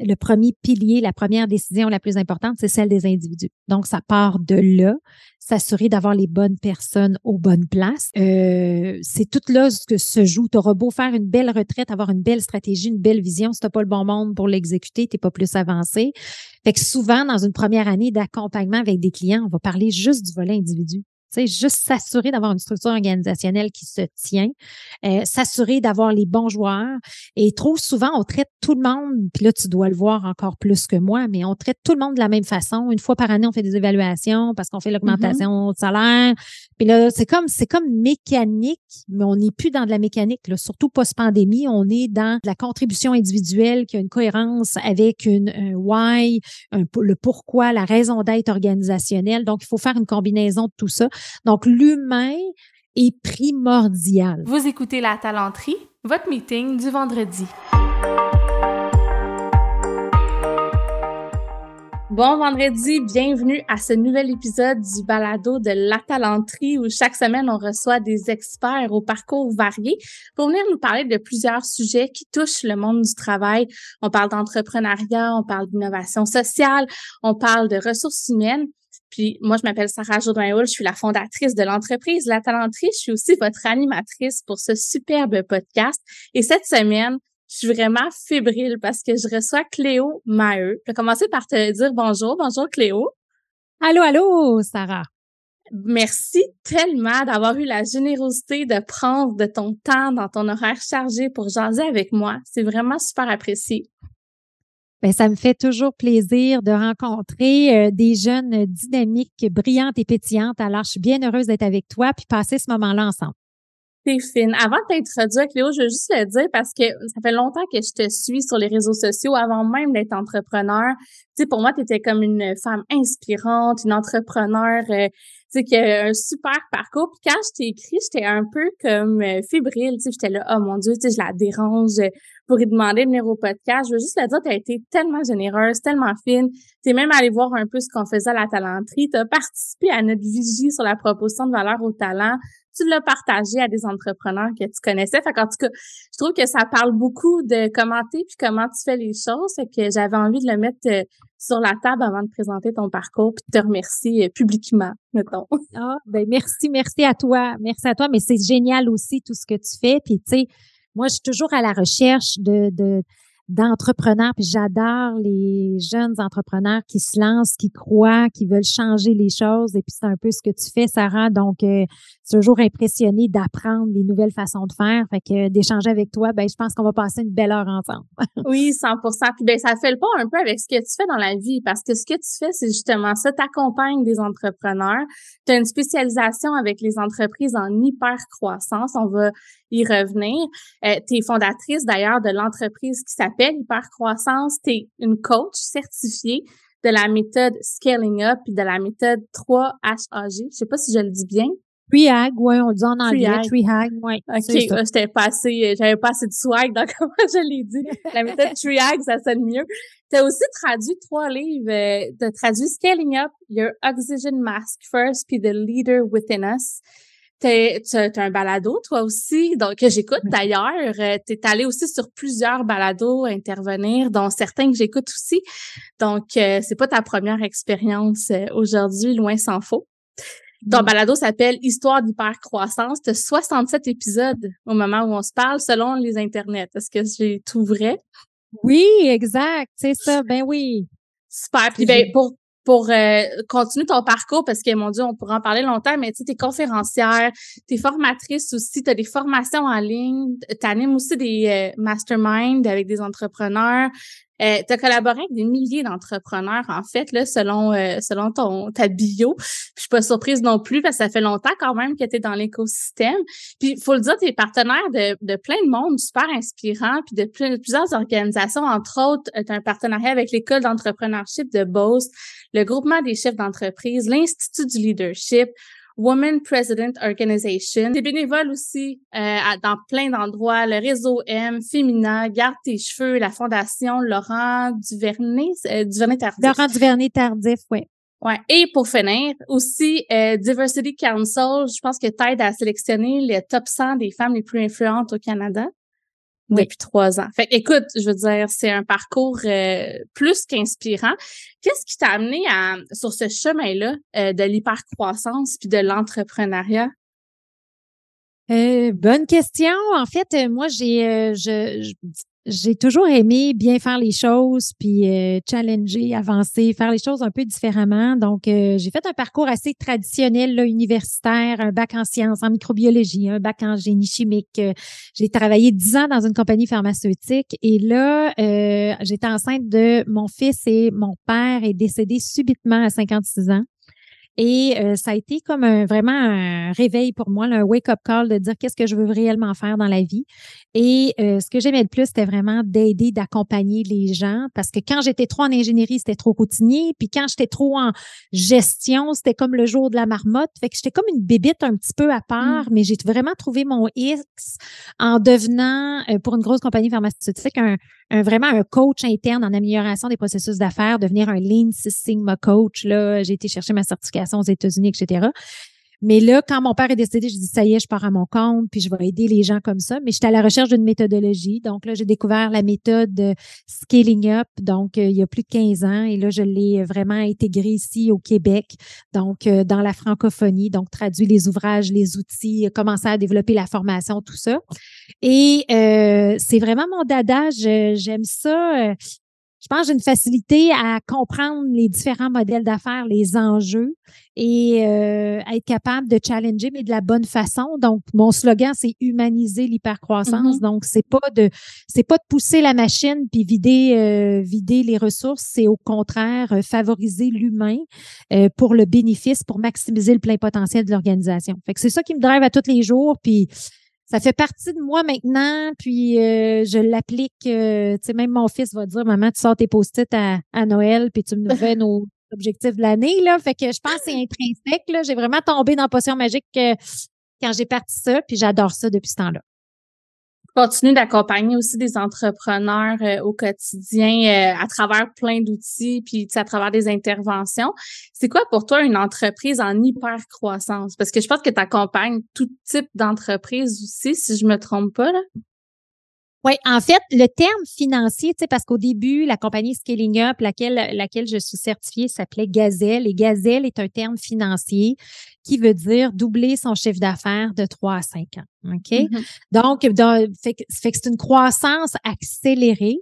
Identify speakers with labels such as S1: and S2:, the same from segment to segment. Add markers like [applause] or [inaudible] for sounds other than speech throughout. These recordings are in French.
S1: le premier pilier, la première décision la plus importante, c'est celle des individus. Donc, ça part de là, s'assurer d'avoir les bonnes personnes aux bonnes places. Euh, c'est tout là ce que se joue. Tu auras beau faire une belle retraite, avoir une belle stratégie, une belle vision, si tu pas le bon monde pour l'exécuter, tu pas plus avancé. Fait que souvent, dans une première année d'accompagnement avec des clients, on va parler juste du volet individu sais, juste s'assurer d'avoir une structure organisationnelle qui se tient, euh, s'assurer d'avoir les bons joueurs. Et trop souvent, on traite tout le monde, puis là, tu dois le voir encore plus que moi, mais on traite tout le monde de la même façon. Une fois par année, on fait des évaluations parce qu'on fait mm-hmm. l'augmentation de salaire. Puis là, c'est comme c'est comme mécanique, mais on n'est plus dans de la mécanique, là, surtout post-pandémie. On est dans de la contribution individuelle qui a une cohérence avec une un why, le pourquoi, la raison d'être organisationnelle. Donc, il faut faire une combinaison de tout ça. Donc, l'humain est primordial.
S2: Vous écoutez La Talenterie, votre meeting du vendredi. Bon vendredi, bienvenue à ce nouvel épisode du balado de La Talenterie où chaque semaine on reçoit des experts au parcours varié pour venir nous parler de plusieurs sujets qui touchent le monde du travail. On parle d'entrepreneuriat, on parle d'innovation sociale, on parle de ressources humaines puis moi, je m'appelle Sarah Jourdain-Hull, je suis la fondatrice de l'entreprise La Talenterie. Je suis aussi votre animatrice pour ce superbe podcast. Et cette semaine, je suis vraiment fébrile parce que je reçois Cléo Maheu. Je vais commencer par te dire bonjour. Bonjour Cléo.
S1: Allô, allô, Sarah.
S2: Merci tellement d'avoir eu la générosité de prendre de ton temps dans ton horaire chargé pour jaser avec moi. C'est vraiment super apprécié.
S1: Bien, ça me fait toujours plaisir de rencontrer euh, des jeunes dynamiques, brillantes et pétillantes. Alors, je suis bien heureuse d'être avec toi puis passer ce moment-là ensemble.
S2: C'est fine. Avant de t'introduire, Cléo, je veux juste le dire parce que ça fait longtemps que je te suis sur les réseaux sociaux avant même d'être entrepreneur. Tu sais, pour moi, tu étais comme une femme inspirante, une entrepreneur euh, sais, qui a un super parcours. Puis quand je t'ai écrit, j'étais un peu comme euh, fébrile, tu sais, j'étais là, oh mon Dieu, tu sais, je la dérange pour lui demander de venir au podcast. Je veux juste la dire, tu as été tellement généreuse, tellement fine. Tu es même allée voir un peu ce qu'on faisait à la talenterie. Tu as participé à notre vigie sur la proposition de valeur au talent tu l'as partagé à des entrepreneurs que tu connaissais. Fait en tout cas, je trouve que ça parle beaucoup de commenter puis comment tu fais les choses. et que j'avais envie de le mettre euh, sur la table avant de présenter ton parcours puis te remercier euh, publiquement, mettons. [laughs]
S1: Ah, ben merci, merci à toi. Merci à toi, mais c'est génial aussi tout ce que tu fais. Puis tu sais, moi, je suis toujours à la recherche de, de d'entrepreneurs, puis j'adore les jeunes entrepreneurs qui se lancent, qui croient, qui veulent changer les choses. Et puis c'est un peu ce que tu fais, Sarah. Donc, euh, toujours impressionné d'apprendre les nouvelles façons de faire. Fait que d'échanger avec toi, ben je pense qu'on va passer une belle heure ensemble. [laughs]
S2: oui, 100 Puis ben ça fait le pas un peu avec ce que tu fais dans la vie, parce que ce que tu fais, c'est justement ça. T'accompagnes des entrepreneurs. Tu as une spécialisation avec les entreprises en hyper croissance. On va y revenir. Euh, tu es fondatrice d'ailleurs de l'entreprise qui s'appelle Hypercroissance. Tu es une coach certifiée de la méthode Scaling Up et de la méthode 3HAG. Je sais pas si je le dis bien.
S1: Trihag, oui, on le dit en anglais. Trihag, oui.
S2: OK, j'étais pas assez, j'avais pas assez de swag dans [laughs] comment je l'ai dit. La méthode [laughs] Trihag, ça sonne mieux. Tu as aussi traduit trois livres. Euh, tu as traduit Scaling Up, Your Oxygen Mask First, puis The Leader Within Us. T'es, as un balado, toi aussi, donc que j'écoute d'ailleurs. Euh, tu es allé aussi sur plusieurs balados intervenir, dont certains que j'écoute aussi. Donc, euh, c'est pas ta première expérience euh, aujourd'hui, loin s'en faut. Ton balado s'appelle Histoire d'hypercroissance. Tu as 67 épisodes au moment où on se parle, selon les internets. Est-ce que j'ai tout vrai?
S1: Oui, exact. C'est ça. Ben oui.
S2: Super. Puis ben, pour pour euh, continuer ton parcours, parce que, mon Dieu, on pourra en parler longtemps, mais tu t'es conférencière, t'es formatrice aussi, t'as des formations en ligne, t'animes aussi des euh, masterminds avec des entrepreneurs, euh, tu as collaboré avec des milliers d'entrepreneurs, en fait, là, selon euh, selon ton ta bio. je suis pas surprise non plus parce que ça fait longtemps quand même que tu es dans l'écosystème. Puis faut le dire, tu es partenaire de, de plein de monde super inspirant, puis de, plusieurs organisations, entre autres, tu as un partenariat avec l'école d'entrepreneurship de Beauce, le groupement des chefs d'entreprise, l'Institut du leadership, Women President Organization. T'es bénévole aussi euh, dans plein d'endroits, le réseau M, Femina, Garde tes cheveux, la fondation Laurent Duvernay, euh, Duvernay Tardif.
S1: Laurent Duvernay Tardif, oui.
S2: Ouais. Et pour finir, aussi euh, Diversity Council, je pense que t'aide à sélectionner les top 100 des femmes les plus influentes au Canada. Depuis trois ans. Fait écoute, je veux dire, c'est un parcours euh, plus qu'inspirant. Qu'est-ce qui t'a amené à, sur ce chemin-là euh, de l'hypercroissance puis de l'entrepreneuriat?
S1: Euh, bonne question. En fait, moi, j'ai, je, j'ai toujours aimé bien faire les choses, puis euh, challenger, avancer, faire les choses un peu différemment. Donc, euh, j'ai fait un parcours assez traditionnel, là, universitaire, un bac en sciences, en microbiologie, un bac en génie chimique. Euh, j'ai travaillé dix ans dans une compagnie pharmaceutique et là, j'étais enceinte de mon fils et mon père est décédé subitement à 56 ans. Et euh, ça a été comme un, vraiment un réveil pour moi, un wake-up call de dire qu'est-ce que je veux réellement faire dans la vie. Et euh, ce que j'aimais le plus, c'était vraiment d'aider, d'accompagner les gens. Parce que quand j'étais trop en ingénierie, c'était trop routinier. Puis quand j'étais trop en gestion, c'était comme le jour de la marmotte. Fait que j'étais comme une bébite un petit peu à part, mmh. mais j'ai vraiment trouvé mon X en devenant, euh, pour une grosse compagnie pharmaceutique, un, un, vraiment un coach interne en amélioration des processus d'affaires, devenir un Lean Six Sigma coach. Là, j'ai été chercher ma certification aux États-Unis, etc. Mais là, quand mon père est décédé, je dis ça y est, je pars à mon compte, puis je vais aider les gens comme ça. Mais j'étais à la recherche d'une méthodologie. Donc là, j'ai découvert la méthode Scaling Up, donc euh, il y a plus de 15 ans. Et là, je l'ai vraiment intégrée ici au Québec, donc euh, dans la francophonie, donc traduit les ouvrages, les outils, commencer à développer la formation, tout ça. Et euh, c'est vraiment mon dada. J'aime ça je pense que j'ai une facilité à comprendre les différents modèles d'affaires, les enjeux et euh, être capable de challenger, mais de la bonne façon. Donc, mon slogan, c'est humaniser l'hypercroissance. Mm-hmm. Donc, c'est pas de c'est pas de pousser la machine puis vider euh, vider les ressources. C'est au contraire euh, favoriser l'humain pour le bénéfice, pour maximiser le plein potentiel de l'organisation. Fait que c'est ça qui me drive à tous les jours. Puis ça fait partie de moi maintenant, puis euh, je l'applique. Euh, tu sais, même mon fils va dire, maman, tu sors tes post-it à, Noël, puis tu me [laughs] fais nos objectifs de l'année, là. Fait que je pense que c'est intrinsèque, là. J'ai vraiment tombé dans Potion Magique euh, quand j'ai parti ça, puis j'adore ça depuis ce temps-là
S2: continue d'accompagner aussi des entrepreneurs euh, au quotidien euh, à travers plein d'outils, puis à travers des interventions. C'est quoi pour toi une entreprise en hyper croissance? Parce que je pense que tu accompagnes tout type d'entreprise aussi, si je me trompe pas. Là.
S1: Oui, en fait, le terme financier, tu sais, parce qu'au début, la compagnie Scaling Up, laquelle, laquelle je suis certifiée, s'appelait Gazelle. Et Gazelle est un terme financier qui veut dire doubler son chiffre d'affaires de 3 à 5 ans. OK? Mm-hmm. Donc, fait, fait que c'est une croissance accélérée.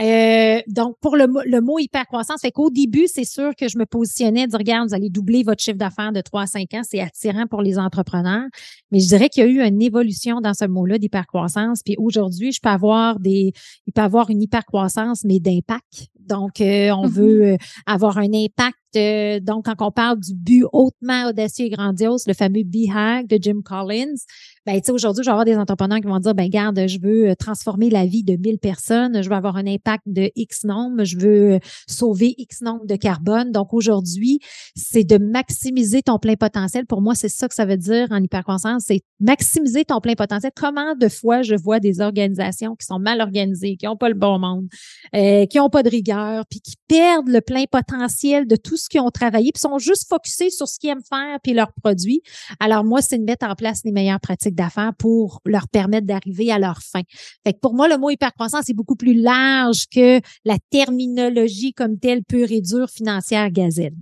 S1: Euh, donc, pour le, le mot hypercroissance, fait qu'au début, c'est sûr que je me positionnais dire, regarde, vous allez doubler votre chiffre d'affaires de 3 à 5 ans. C'est attirant pour les entrepreneurs. Mais je dirais qu'il y a eu une évolution dans ce mot-là d'hypercroissance. Puis aujourd'hui, je peux avoir des, il peut avoir une hypercroissance, mais d'impact. Donc, euh, on mm-hmm. veut euh, avoir un impact donc, quand on parle du but hautement audacieux et grandiose, le fameux BHAG de Jim Collins, ben, tu sais, aujourd'hui, je vais avoir des entrepreneurs qui vont dire, ben, garde, je veux euh, transformer la vie de 1000 personnes, je veux avoir un impact de X nombre, je veux euh, sauver X nombre de carbone. Donc, aujourd'hui, c'est de maximiser ton plein potentiel. Pour moi, c'est ça que ça veut dire en hypercroissance, c'est maximiser ton plein potentiel. Comment de fois je vois des organisations qui sont mal organisées, qui n'ont pas le bon monde, euh, qui n'ont pas de rigueur, puis qui perdent le plein potentiel de tout ce ont travaillé, puis sont juste focusés sur ce qu'ils aiment faire puis leurs produits. Alors, moi, c'est de mettre en place les meilleures pratiques d'affaires pour leur permettre d'arriver à leur fin. Fait que pour moi, le mot hypercroissance est beaucoup plus large que la terminologie comme telle pure et dure financière gazelle.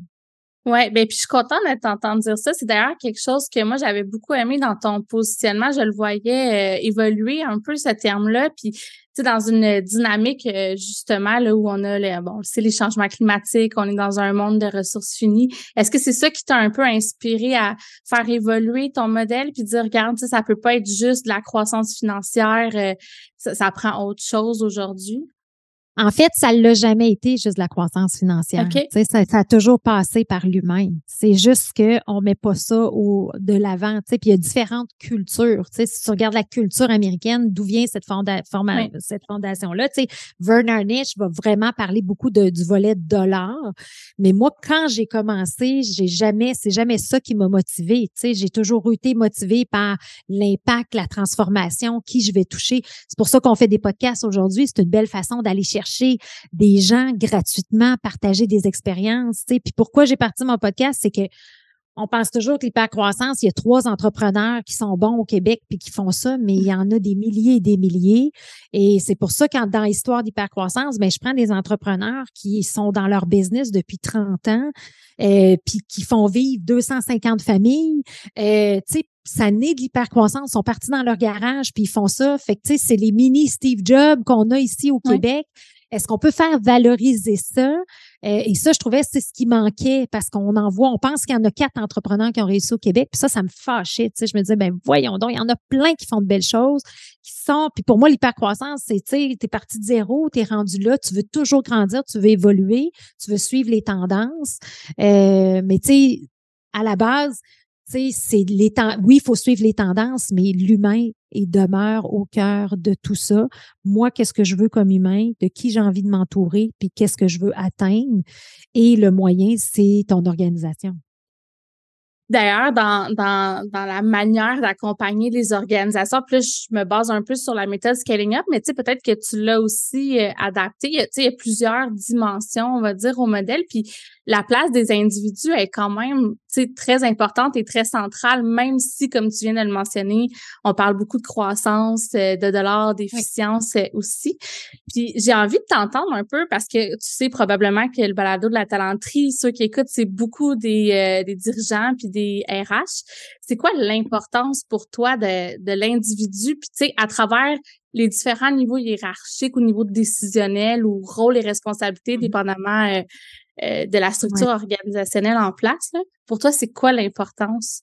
S2: Ouais, ben puis je suis contente de t'entendre dire ça. C'est d'ailleurs quelque chose que moi j'avais beaucoup aimé dans ton positionnement. Je le voyais euh, évoluer un peu ce terme-là. Puis tu sais dans une dynamique euh, justement là où on a les, bon, c'est les changements climatiques, on est dans un monde de ressources finies. Est-ce que c'est ça qui t'a un peu inspiré à faire évoluer ton modèle puis dire regarde, ça peut pas être juste de la croissance financière, euh, ça, ça prend autre chose aujourd'hui?
S1: En fait, ça ne l'a jamais été juste la croissance financière. Ça, ça, a toujours passé par l'humain. C'est juste qu'on ne met pas ça au, de l'avant. Puis il y a différentes cultures. si tu regardes la culture américaine, d'où vient cette, fonda cette fondation-là? Werner Nish va vraiment parler beaucoup de, du volet dollar. Mais moi, quand j'ai commencé, j'ai jamais, c'est jamais ça qui m'a motivé. J'ai toujours été motivée par l'impact, la transformation, qui je vais toucher. C'est pour ça qu'on fait des podcasts aujourd'hui. C'est une belle façon d'aller chercher des gens gratuitement, partager des expériences. Puis pourquoi j'ai parti mon podcast, c'est que on pense toujours que l'hypercroissance, il y a trois entrepreneurs qui sont bons au Québec puis qui font ça, mais il y en a des milliers et des milliers. Et c'est pour ça que dans l'histoire d'hypercroissance, ben, je prends des entrepreneurs qui sont dans leur business depuis 30 ans, euh, puis qui font vivre 250 familles. Euh, tu sais, ça naît de l'hypercroissance, ils sont partis dans leur garage puis ils font ça. Fait que tu sais, c'est les mini Steve Jobs qu'on a ici au Québec. Est-ce qu'on peut faire valoriser ça? Euh, et ça, je trouvais c'est ce qui manquait parce qu'on en voit, on pense qu'il y en a quatre entrepreneurs qui ont réussi au Québec. Puis ça, ça me fâchait. Tu sais, je me disais, ben voyons donc, il y en a plein qui font de belles choses, qui sont. Puis pour moi, l'hypercroissance, c'est, tu sais, t'es parti de zéro, t'es rendu là, tu veux toujours grandir, tu veux évoluer, tu veux suivre les tendances. Euh, mais tu sais, à la base, c'est les. Oui, il faut suivre les tendances, mais l'humain et demeure au cœur de tout ça. Moi, qu'est-ce que je veux comme humain, de qui j'ai envie de m'entourer, puis qu'est-ce que je veux atteindre? Et le moyen, c'est ton organisation.
S2: D'ailleurs, dans, dans, dans la manière d'accompagner les organisations, plus je me base un peu sur la méthode Scaling Up, mais tu sais, peut-être que tu l'as aussi euh, adapté. Tu sais, il y a plusieurs dimensions, on va dire, au modèle. Puis la place des individus est quand même très importante et très centrale, même si, comme tu viens de le mentionner, on parle beaucoup de croissance, euh, de dollars, d'efficience euh, aussi. Puis j'ai envie de t'entendre un peu parce que tu sais probablement que le balado de la talenterie, ceux qui écoutent, c'est beaucoup des, euh, des dirigeants puis des RH. C'est quoi l'importance pour toi de, de l'individu, puis tu sais, à travers les différents niveaux hiérarchiques au niveau décisionnel ou rôle et responsabilité, mmh. dépendamment euh, de la structure organisationnelle en place. Pour toi, c'est quoi l'importance?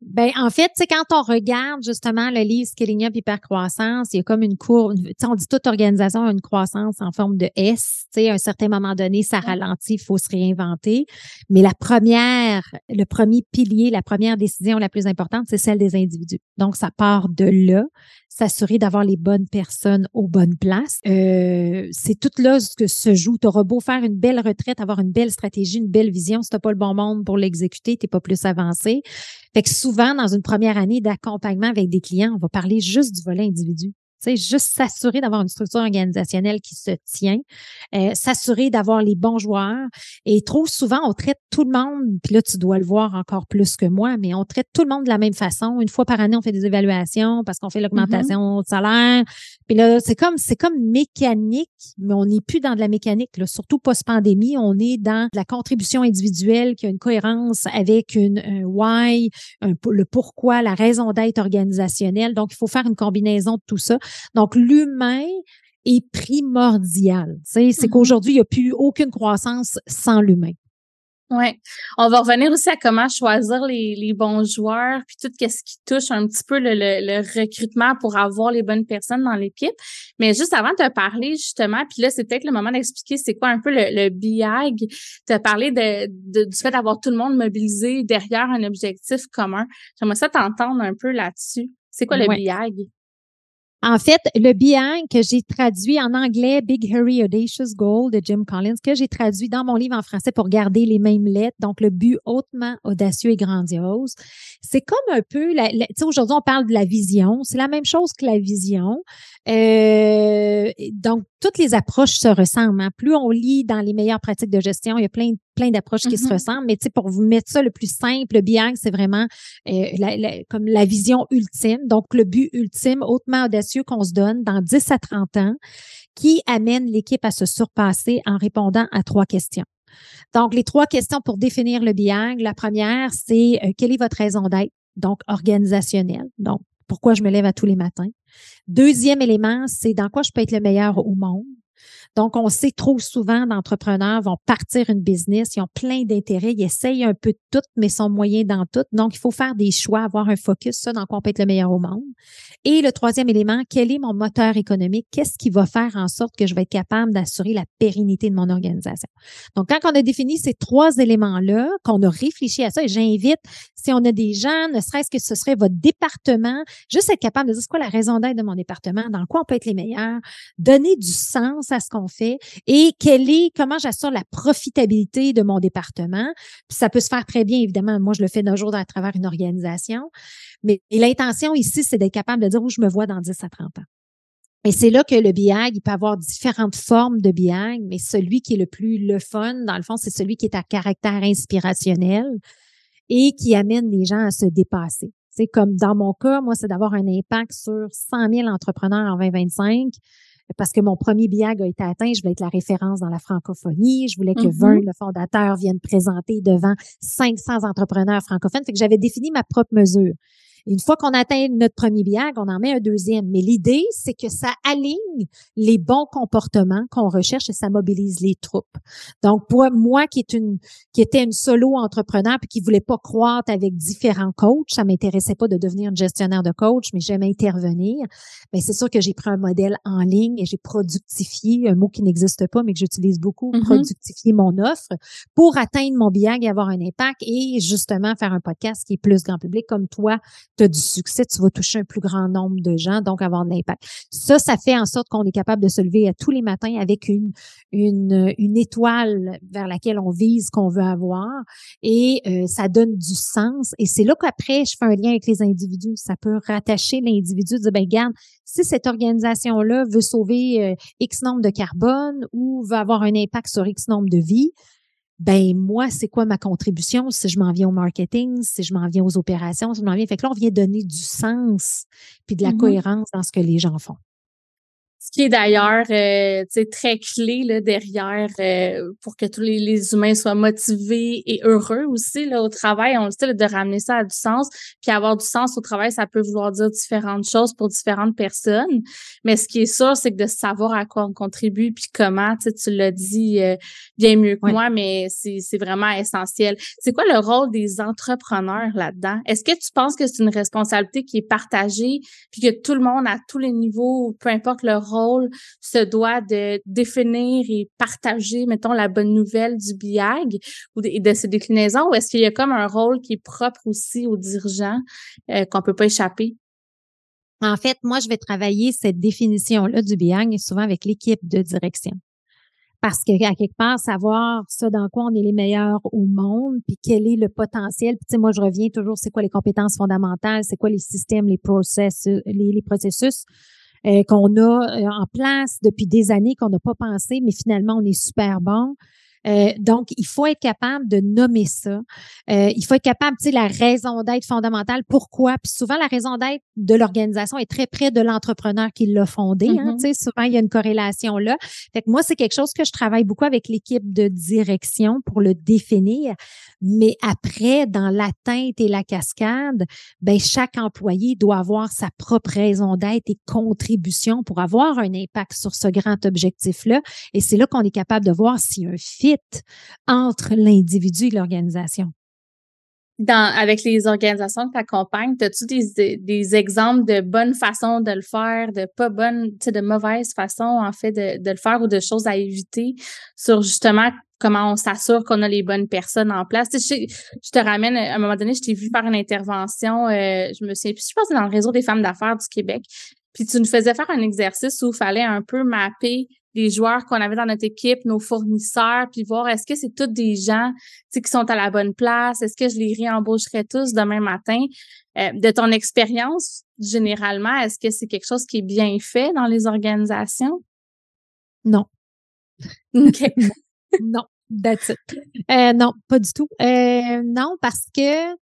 S1: Ben en fait, c'est quand on regarde justement le livre Scaling Up Hypercroissance, il y a comme une courbe, on dit toute organisation a une croissance en forme de S, tu sais, à un certain moment donné, ça ralentit, il faut se réinventer. Mais la première, le premier pilier, la première décision la plus importante, c'est celle des individus. Donc, ça part de là s'assurer d'avoir les bonnes personnes aux bonnes places. Euh, c'est tout là que se joue. Tu auras beau faire une belle retraite, avoir une belle stratégie, une belle vision. Si tu pas le bon monde pour l'exécuter, tu pas plus avancé. Fait que souvent, dans une première année d'accompagnement avec des clients, on va parler juste du volet individu sais, juste s'assurer d'avoir une structure organisationnelle qui se tient, euh, s'assurer d'avoir les bons joueurs. Et trop souvent, on traite tout le monde, puis là, tu dois le voir encore plus que moi, mais on traite tout le monde de la même façon. Une fois par année, on fait des évaluations parce qu'on fait mm-hmm. l'augmentation de salaire. Puis là, c'est comme c'est comme mécanique, mais on n'est plus dans de la mécanique, là, surtout post-pandémie. On est dans la contribution individuelle qui a une cohérence avec une un why, le pourquoi, la raison d'être organisationnelle. Donc, il faut faire une combinaison de tout ça. Donc, l'humain est primordial. C'est mm-hmm. qu'aujourd'hui, il n'y a plus aucune croissance sans l'humain.
S2: Oui. On va revenir aussi à comment choisir les, les bons joueurs, puis tout ce qui touche un petit peu le, le, recrutement pour avoir les bonnes personnes dans l'équipe. Mais juste avant de te parler, justement, puis là, c'est peut-être le moment d'expliquer c'est quoi un peu le, le BIAG. Tu as parlé de, du fait d'avoir tout le monde mobilisé derrière un objectif commun. J'aimerais ça t'entendre un peu là-dessus. C'est quoi le BIAG?
S1: En fait, le bien que j'ai traduit en anglais, Big Hurry Audacious Goal de Jim Collins, que j'ai traduit dans mon livre en français pour garder les mêmes lettres, donc le but hautement audacieux et grandiose. C'est comme un peu, tu aujourd'hui on parle de la vision, c'est la même chose que la vision. Euh, donc, toutes les approches se ressemblent. Hein. Plus on lit dans les meilleures pratiques de gestion, il y a plein, plein d'approches qui se mm-hmm. ressemblent. Mais tu sais, pour vous mettre ça le plus simple, le BIAG, c'est vraiment euh, comme la vision ultime. Donc, le but ultime, hautement audacieux qu'on se donne dans 10 à 30 ans, qui amène l'équipe à se surpasser en répondant à trois questions. Donc, les trois questions pour définir le BIAG. La première, c'est euh, quelle est votre raison d'être? Donc, organisationnelle. Donc, pourquoi je me lève à tous les matins. Deuxième élément, c'est dans quoi je peux être le meilleur au monde. Donc, on sait trop souvent d'entrepreneurs vont partir une business, ils ont plein d'intérêts, ils essayent un peu de tout, mais sont moyens dans tout. Donc, il faut faire des choix, avoir un focus, ça, dans quoi on peut être le meilleur au monde. Et le troisième élément, quel est mon moteur économique? Qu'est-ce qui va faire en sorte que je vais être capable d'assurer la pérennité de mon organisation? Donc, quand on a défini ces trois éléments-là, qu'on a réfléchi à ça, et j'invite, si on a des gens, ne serait-ce que ce serait votre département, juste être capable de dire c'est quoi la raison d'être de mon département, dans quoi on peut être les meilleurs, donner du sens à ce qu'on fait et quelle est, comment j'assure la profitabilité de mon département. Ça peut se faire très bien, évidemment. Moi, je le fais d'un jour à travers une organisation. Mais l'intention ici, c'est d'être capable de dire où je me vois dans 10 à 30 ans. Et c'est là que le BIAG, il peut avoir différentes formes de BIAG, mais celui qui est le plus le fun, dans le fond, c'est celui qui est à caractère inspirationnel. et qui amène les gens à se dépasser. C'est comme dans mon cas, moi, c'est d'avoir un impact sur 100 000 entrepreneurs en 2025 parce que mon premier BIAG a été atteint, je voulais être la référence dans la francophonie. Je voulais que mm-hmm. Vern, le fondateur, vienne présenter devant 500 entrepreneurs francophones. Fait que j'avais défini ma propre mesure une fois qu'on atteint notre premier biag, on en met un deuxième. Mais l'idée, c'est que ça aligne les bons comportements qu'on recherche et ça mobilise les troupes. Donc, pour moi qui est une, qui était une solo entrepreneur puis qui voulait pas croître avec différents coachs, ça m'intéressait pas de devenir une gestionnaire de coach, mais j'aime intervenir. Mais c'est sûr que j'ai pris un modèle en ligne et j'ai productifié, un mot qui n'existe pas, mais que j'utilise beaucoup, mm-hmm. productifier mon offre pour atteindre mon biag et avoir un impact et justement faire un podcast qui est plus grand public comme toi tu as du succès, tu vas toucher un plus grand nombre de gens, donc avoir de l'impact. Ça, ça fait en sorte qu'on est capable de se lever à tous les matins avec une, une, une étoile vers laquelle on vise qu'on veut avoir et euh, ça donne du sens. Et c'est là qu'après, je fais un lien avec les individus. Ça peut rattacher l'individu, dire, ben, regarde, si cette organisation-là veut sauver euh, X nombre de carbone ou veut avoir un impact sur X nombre de vies, ben moi, c'est quoi ma contribution si je m'en viens au marketing, si je m'en viens aux opérations, si je m'en viens? Fait que là, on vient donner du sens puis de la mmh cohérence dans ce que les gens font.
S2: Qui est d'ailleurs euh, très clé là, derrière euh, pour que tous les, humains soient motivés et heureux aussi là, au travail. On le sait, de ramener ça à du sens. Puis avoir du sens au travail, ça peut vouloir dire différentes choses pour différentes personnes. Mais ce qui est sûr, c'est que de savoir à quoi on contribue puis comment, tu l'as dit euh, bien mieux que moi, mais c'est vraiment essentiel. C'est quoi le rôle des entrepreneurs là-dedans? Est-ce que tu penses que c'est une responsabilité qui est partagée puis que tout le monde à tous les niveaux, peu importe leur rôle se doit de définir et partager, mettons, la bonne nouvelle du BIAG ou de, ses déclinaisons, ou est-ce qu'il y a comme un rôle qui est propre aussi aux dirigeants euh, qu'on peut pas échapper?
S1: En fait, moi, je vais travailler cette définition-là du BIAG souvent avec l'équipe de direction. Parce que, à quelque part, savoir ça dans quoi on est les meilleurs au monde, puis quel est le potentiel. Puis, tu sais, moi, je reviens toujours, c'est quoi les compétences fondamentales, c'est quoi les systèmes, les process, les processus euh, qu'on a euh, en place depuis des années qu'on n'a pas pensé, mais finalement, on est super bon. Euh, donc, il faut être capable de nommer ça. Euh, il faut être capable, tu sais, la raison d'être fondamentale. Pourquoi? Puis souvent, la raison d'être de l'organisation est très près de l'entrepreneur qui l'a fondé. Hein, mm-hmm. tu sais, souvent, il y a une corrélation là. Fait que moi, c'est quelque chose que je travaille beaucoup avec l'équipe de direction pour le définir. Mais après, dans l'atteinte et la cascade, ben chaque employé doit avoir sa propre raison d'être et contribution pour avoir un impact sur ce grand objectif-là. Et c'est là qu'on est capable de voir si un fit entre l'individu et l'organisation?
S2: Avec les organisations que tu accompagnes, as-tu des, exemples de bonnes façons de le faire, de pas bonnes, de mauvaises façons, en fait, de, le faire ou de choses à éviter sur justement comment on s'assure qu'on a les bonnes personnes en place? je, te ramène, à un moment donné, je t'ai vu faire une intervention, euh, je me plus, je pense dans le réseau des femmes d'affaires du Québec. Puis tu nous faisais faire un exercice où il fallait un peu mapper les joueurs qu'on avait dans notre équipe, nos fournisseurs, puis voir est-ce que c'est tous des gens qui sont à la bonne place, est-ce que je les réembaucherai tous demain matin? Euh, de ton expérience, généralement, est-ce que c'est quelque chose qui est bien fait dans les organisations?
S1: Non. [laughs]
S2: OK. [laughs]
S1: non, that's it. Euh, non, pas du tout. Euh, non, parce que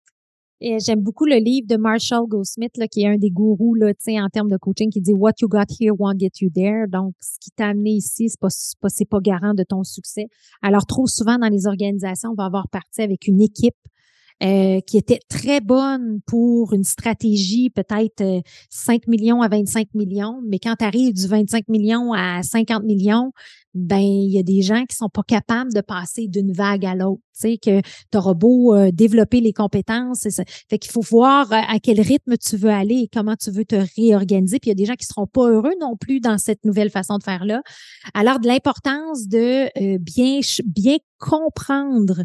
S1: j'aime beaucoup le livre de Marshall Goldsmith, là, qui est un des gourous là, en termes de coaching, qui dit What you got here won't get you there. Donc, ce qui t'a amené ici, c'est pas, pas, pas garant de ton succès. Alors, trop souvent dans les organisations, on va avoir parti avec une équipe euh, qui était très bonne pour une stratégie peut-être 5 euh, millions à 25 millions, mais quand tu arrives du 25 millions à 50 millions, ben il y a des gens qui sont pas capables de passer d'une vague à l'autre. Tu sais que tu auras beau euh, développer les compétences, ça. fait qu'il faut voir à quel rythme tu veux aller et comment tu veux te réorganiser. Puis il y a des gens qui seront pas heureux non plus dans cette nouvelle façon de faire là. Alors de l'importance de bien bien comprendre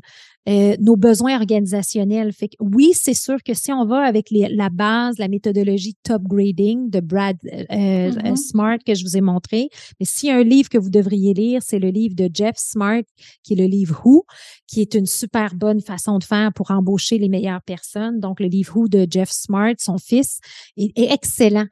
S1: euh, nos besoins organisationnels. Fait que oui, c'est sûr que si on va avec la base, la méthodologie top grading de Brad euh, euh, mm-hmm. Smart que je vous ai montré, mais s'il y a un livre que vous devriez lire, c'est le livre de Jeff Smart, qui est le livre Who, qui est une super bonne façon de faire pour embaucher les meilleures personnes. Donc, le livre Who de Jeff Smart, son fils, est, excellent.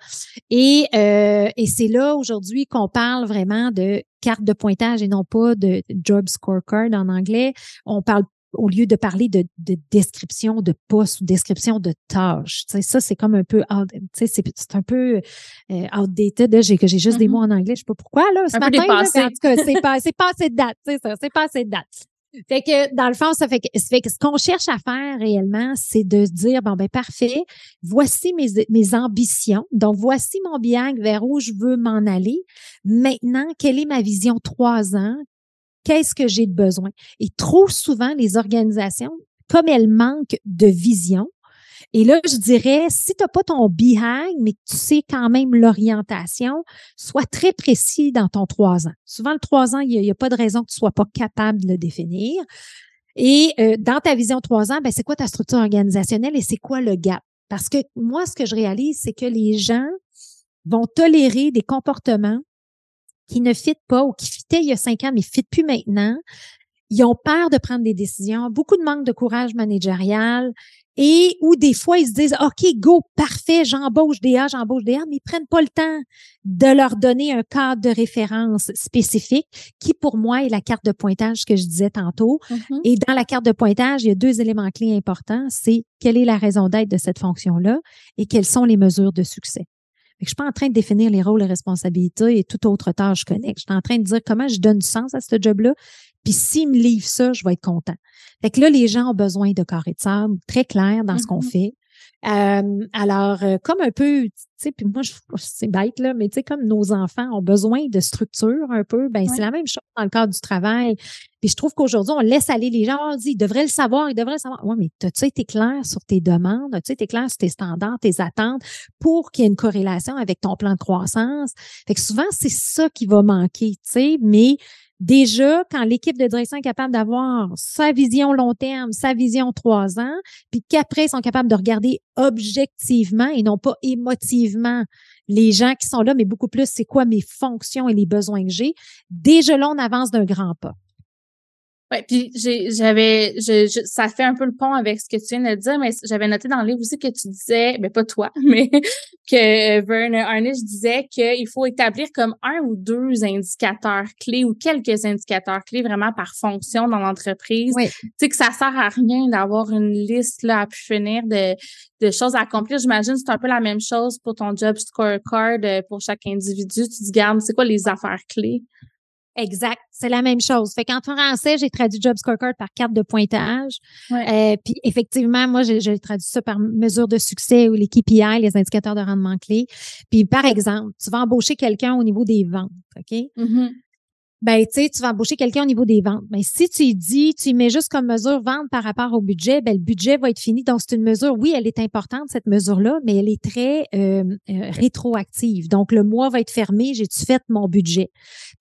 S1: Et, et c'est là aujourd'hui qu'on parle vraiment de carte de pointage et non pas de job scorecard en anglais. On parle au lieu de parler de, description de poste ou description de tâche. Tu sais, ça, c'est comme un peu, tu sais, c'est un peu euh, outdated. que j'ai juste des mm-hmm. mots en anglais, je sais pas pourquoi, là, ce matin. Là, en tout cas, c'est pas, c'est pas assez de date, c'est ça, c'est pas assez de date. Fait que dans le fond, ça fait que, ça fait que ce qu'on cherche à faire réellement, c'est de se dire bon ben parfait, voici mes, mes ambitions. Donc voici mon bien vers où je veux m'en aller. Maintenant, quelle est ma vision trois ans? Qu'est-ce que j'ai de besoin? Et trop souvent, les organisations, comme elles manquent de vision, et là, je dirais, si tu n'as pas ton behind, mais tu sais quand même l'orientation, sois très précis dans ton trois ans. Souvent, le trois ans, il n'y a, pas de raison que tu ne sois pas capable de le définir. Et euh, dans ta vision trois ans, ben, c'est quoi ta structure organisationnelle et c'est quoi le gap? Parce que moi, ce que je réalise, c'est que les gens vont tolérer des comportements qui ne fit pas ou qui fitaient il y a cinq ans, mais ne fit plus maintenant. Ils ont peur de prendre des décisions, beaucoup de manque de courage managérial et où des fois ils se disent OK, go, parfait, j'embauche des A, j'embauche des A, mais ils prennent pas le temps de leur donner un cadre de référence spécifique qui pour moi est la carte de pointage que je disais tantôt. Mm-hmm. Et dans la carte de pointage, il y a deux éléments clés importants, c'est quelle est la raison d'être de cette fonction-là et quelles sont les mesures de succès. Je ne suis pas en train de définir les rôles et responsabilités et toute autre tâche connexe. Je suis en train de dire comment je donne du sens à ce job-là. Puis s'il me livre ça, je vais être content. Fait que là, les gens ont besoin de carré de sable très clair dans ce qu'on mm-hmm. fait. Euh, alors, euh, comme un peu, tu sais, puis moi, c'est bête, là, mais tu sais, comme nos enfants ont besoin de structure un peu, ben c'est la même chose dans le cadre du travail. Puis je trouve qu'aujourd'hui, on laisse aller les gens, on dit, ils devraient le savoir, ils devraient le savoir. Oui, mais as-tu été clair sur tes demandes? As-tu été clair sur tes standards, tes attentes pour qu'il y ait une corrélation avec ton plan de croissance? Fait que souvent, c'est ça qui va manquer, tu sais, mais Déjà, quand l'équipe de direction est capable d'avoir sa vision long terme, sa vision trois ans, puis qu'après, ils sont capables de regarder objectivement et non pas émotivement les gens qui sont là, mais beaucoup plus c'est quoi mes fonctions et les besoins que j'ai. Déjà là, on avance d'un grand pas.
S2: Ouais, puis j'avais, je, ça fait un peu le pont avec ce que tu viens de dire, mais j'avais noté dans le livre aussi que tu disais, mais pas toi, [laughs] mais que Vern Arnish disait qu'il faut établir comme un ou deux indicateurs clés ou quelques indicateurs clés vraiment par fonction dans l'entreprise. Tu sais que ça sert à rien d'avoir une liste là à pu finir de, de choses à accomplir. J'imagine que c'est un peu la même chose pour ton job scorecard euh, pour chaque individu. Tu te gardes, c'est quoi les affaires clés?
S1: Exact, c'est la même chose. Fait qu'en français, j'ai traduit Job Scorecard par carte de pointage. Euh, puis effectivement, moi, j'ai traduit ça par mesure de succès ou les KPI, les indicateurs de rendement clés. Puis par exemple, tu vas embaucher quelqu'un au niveau des ventes, OK? Mm-hmm ben, tu sais, tu vas embaucher quelqu'un au niveau des ventes. Mais si tu dis, tu mets juste comme mesure vente par rapport au budget, ben, le budget va être fini. Donc, c'est une mesure, oui, elle est importante, cette mesure-là, mais elle est très euh, euh, rétroactive. Donc, le mois va être fermé, j'ai-tu fait mon budget?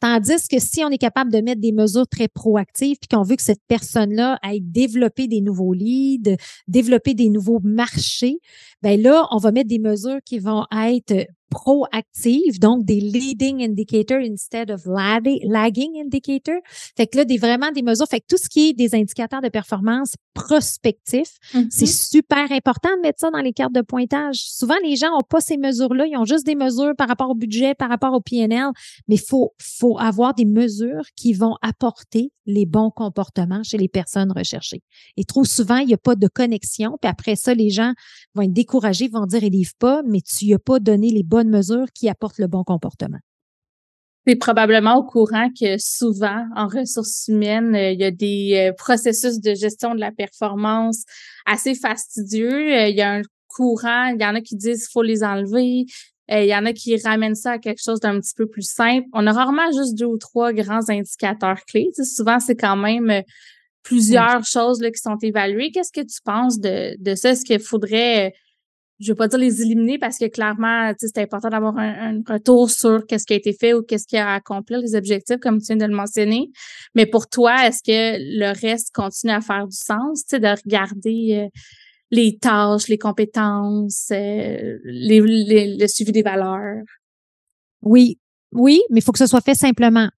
S1: Tandis que si on est capable de mettre des mesures très proactives, puis qu'on veut que cette personne-là aille développer des nouveaux leads, développer des nouveaux marchés, ben là, on va mettre des mesures qui vont être proactive, donc des leading indicators instead of lagging indicators. Fait que là, des, vraiment des mesures. Fait que tout ce qui est des indicateurs de performance prospectifs, c'est mm-hmm. super important de mettre ça dans les cartes de pointage. Souvent, les gens n'ont pas ces mesures-là. Ils ont juste des mesures par rapport au budget, par rapport au PNL. Mais il faut, faut avoir des mesures qui vont apporter les bons comportements chez les personnes recherchées. Et trop souvent, il n'y a pas de connexion. Puis après ça, les gens vont être découragés, vont dire, ils livre pas, mais tu n'y as pas donné les bonnes mesures qui apportent le bon comportement.
S2: Es probablement au courant que souvent, en ressources humaines, euh, il y a des euh, processus de gestion de la performance assez fastidieux. Euh, il y a un courant, il y en a qui disent qu'il faut les enlever. Il y en a qui ramènent ça à quelque chose d'un petit peu plus simple. On a rarement juste deux ou trois grands indicateurs clés. souvent, c'est quand même plusieurs choses là, qui sont évaluées. Qu'est-ce que tu penses de, de ça? Est-ce qu'il faudrait je veux pas dire les éliminer parce que clairement, c'est important d'avoir un, retour sur qu'est-ce qui a été fait ou qu'est-ce qui a accompli les objectifs, comme tu viens de le mentionner. Mais pour toi, est-ce que le reste continue à faire du sens, tu sais, de regarder euh, les tâches, les compétences, euh, les, le suivi des valeurs?
S1: Oui, oui, mais il faut que ce soit fait simplement.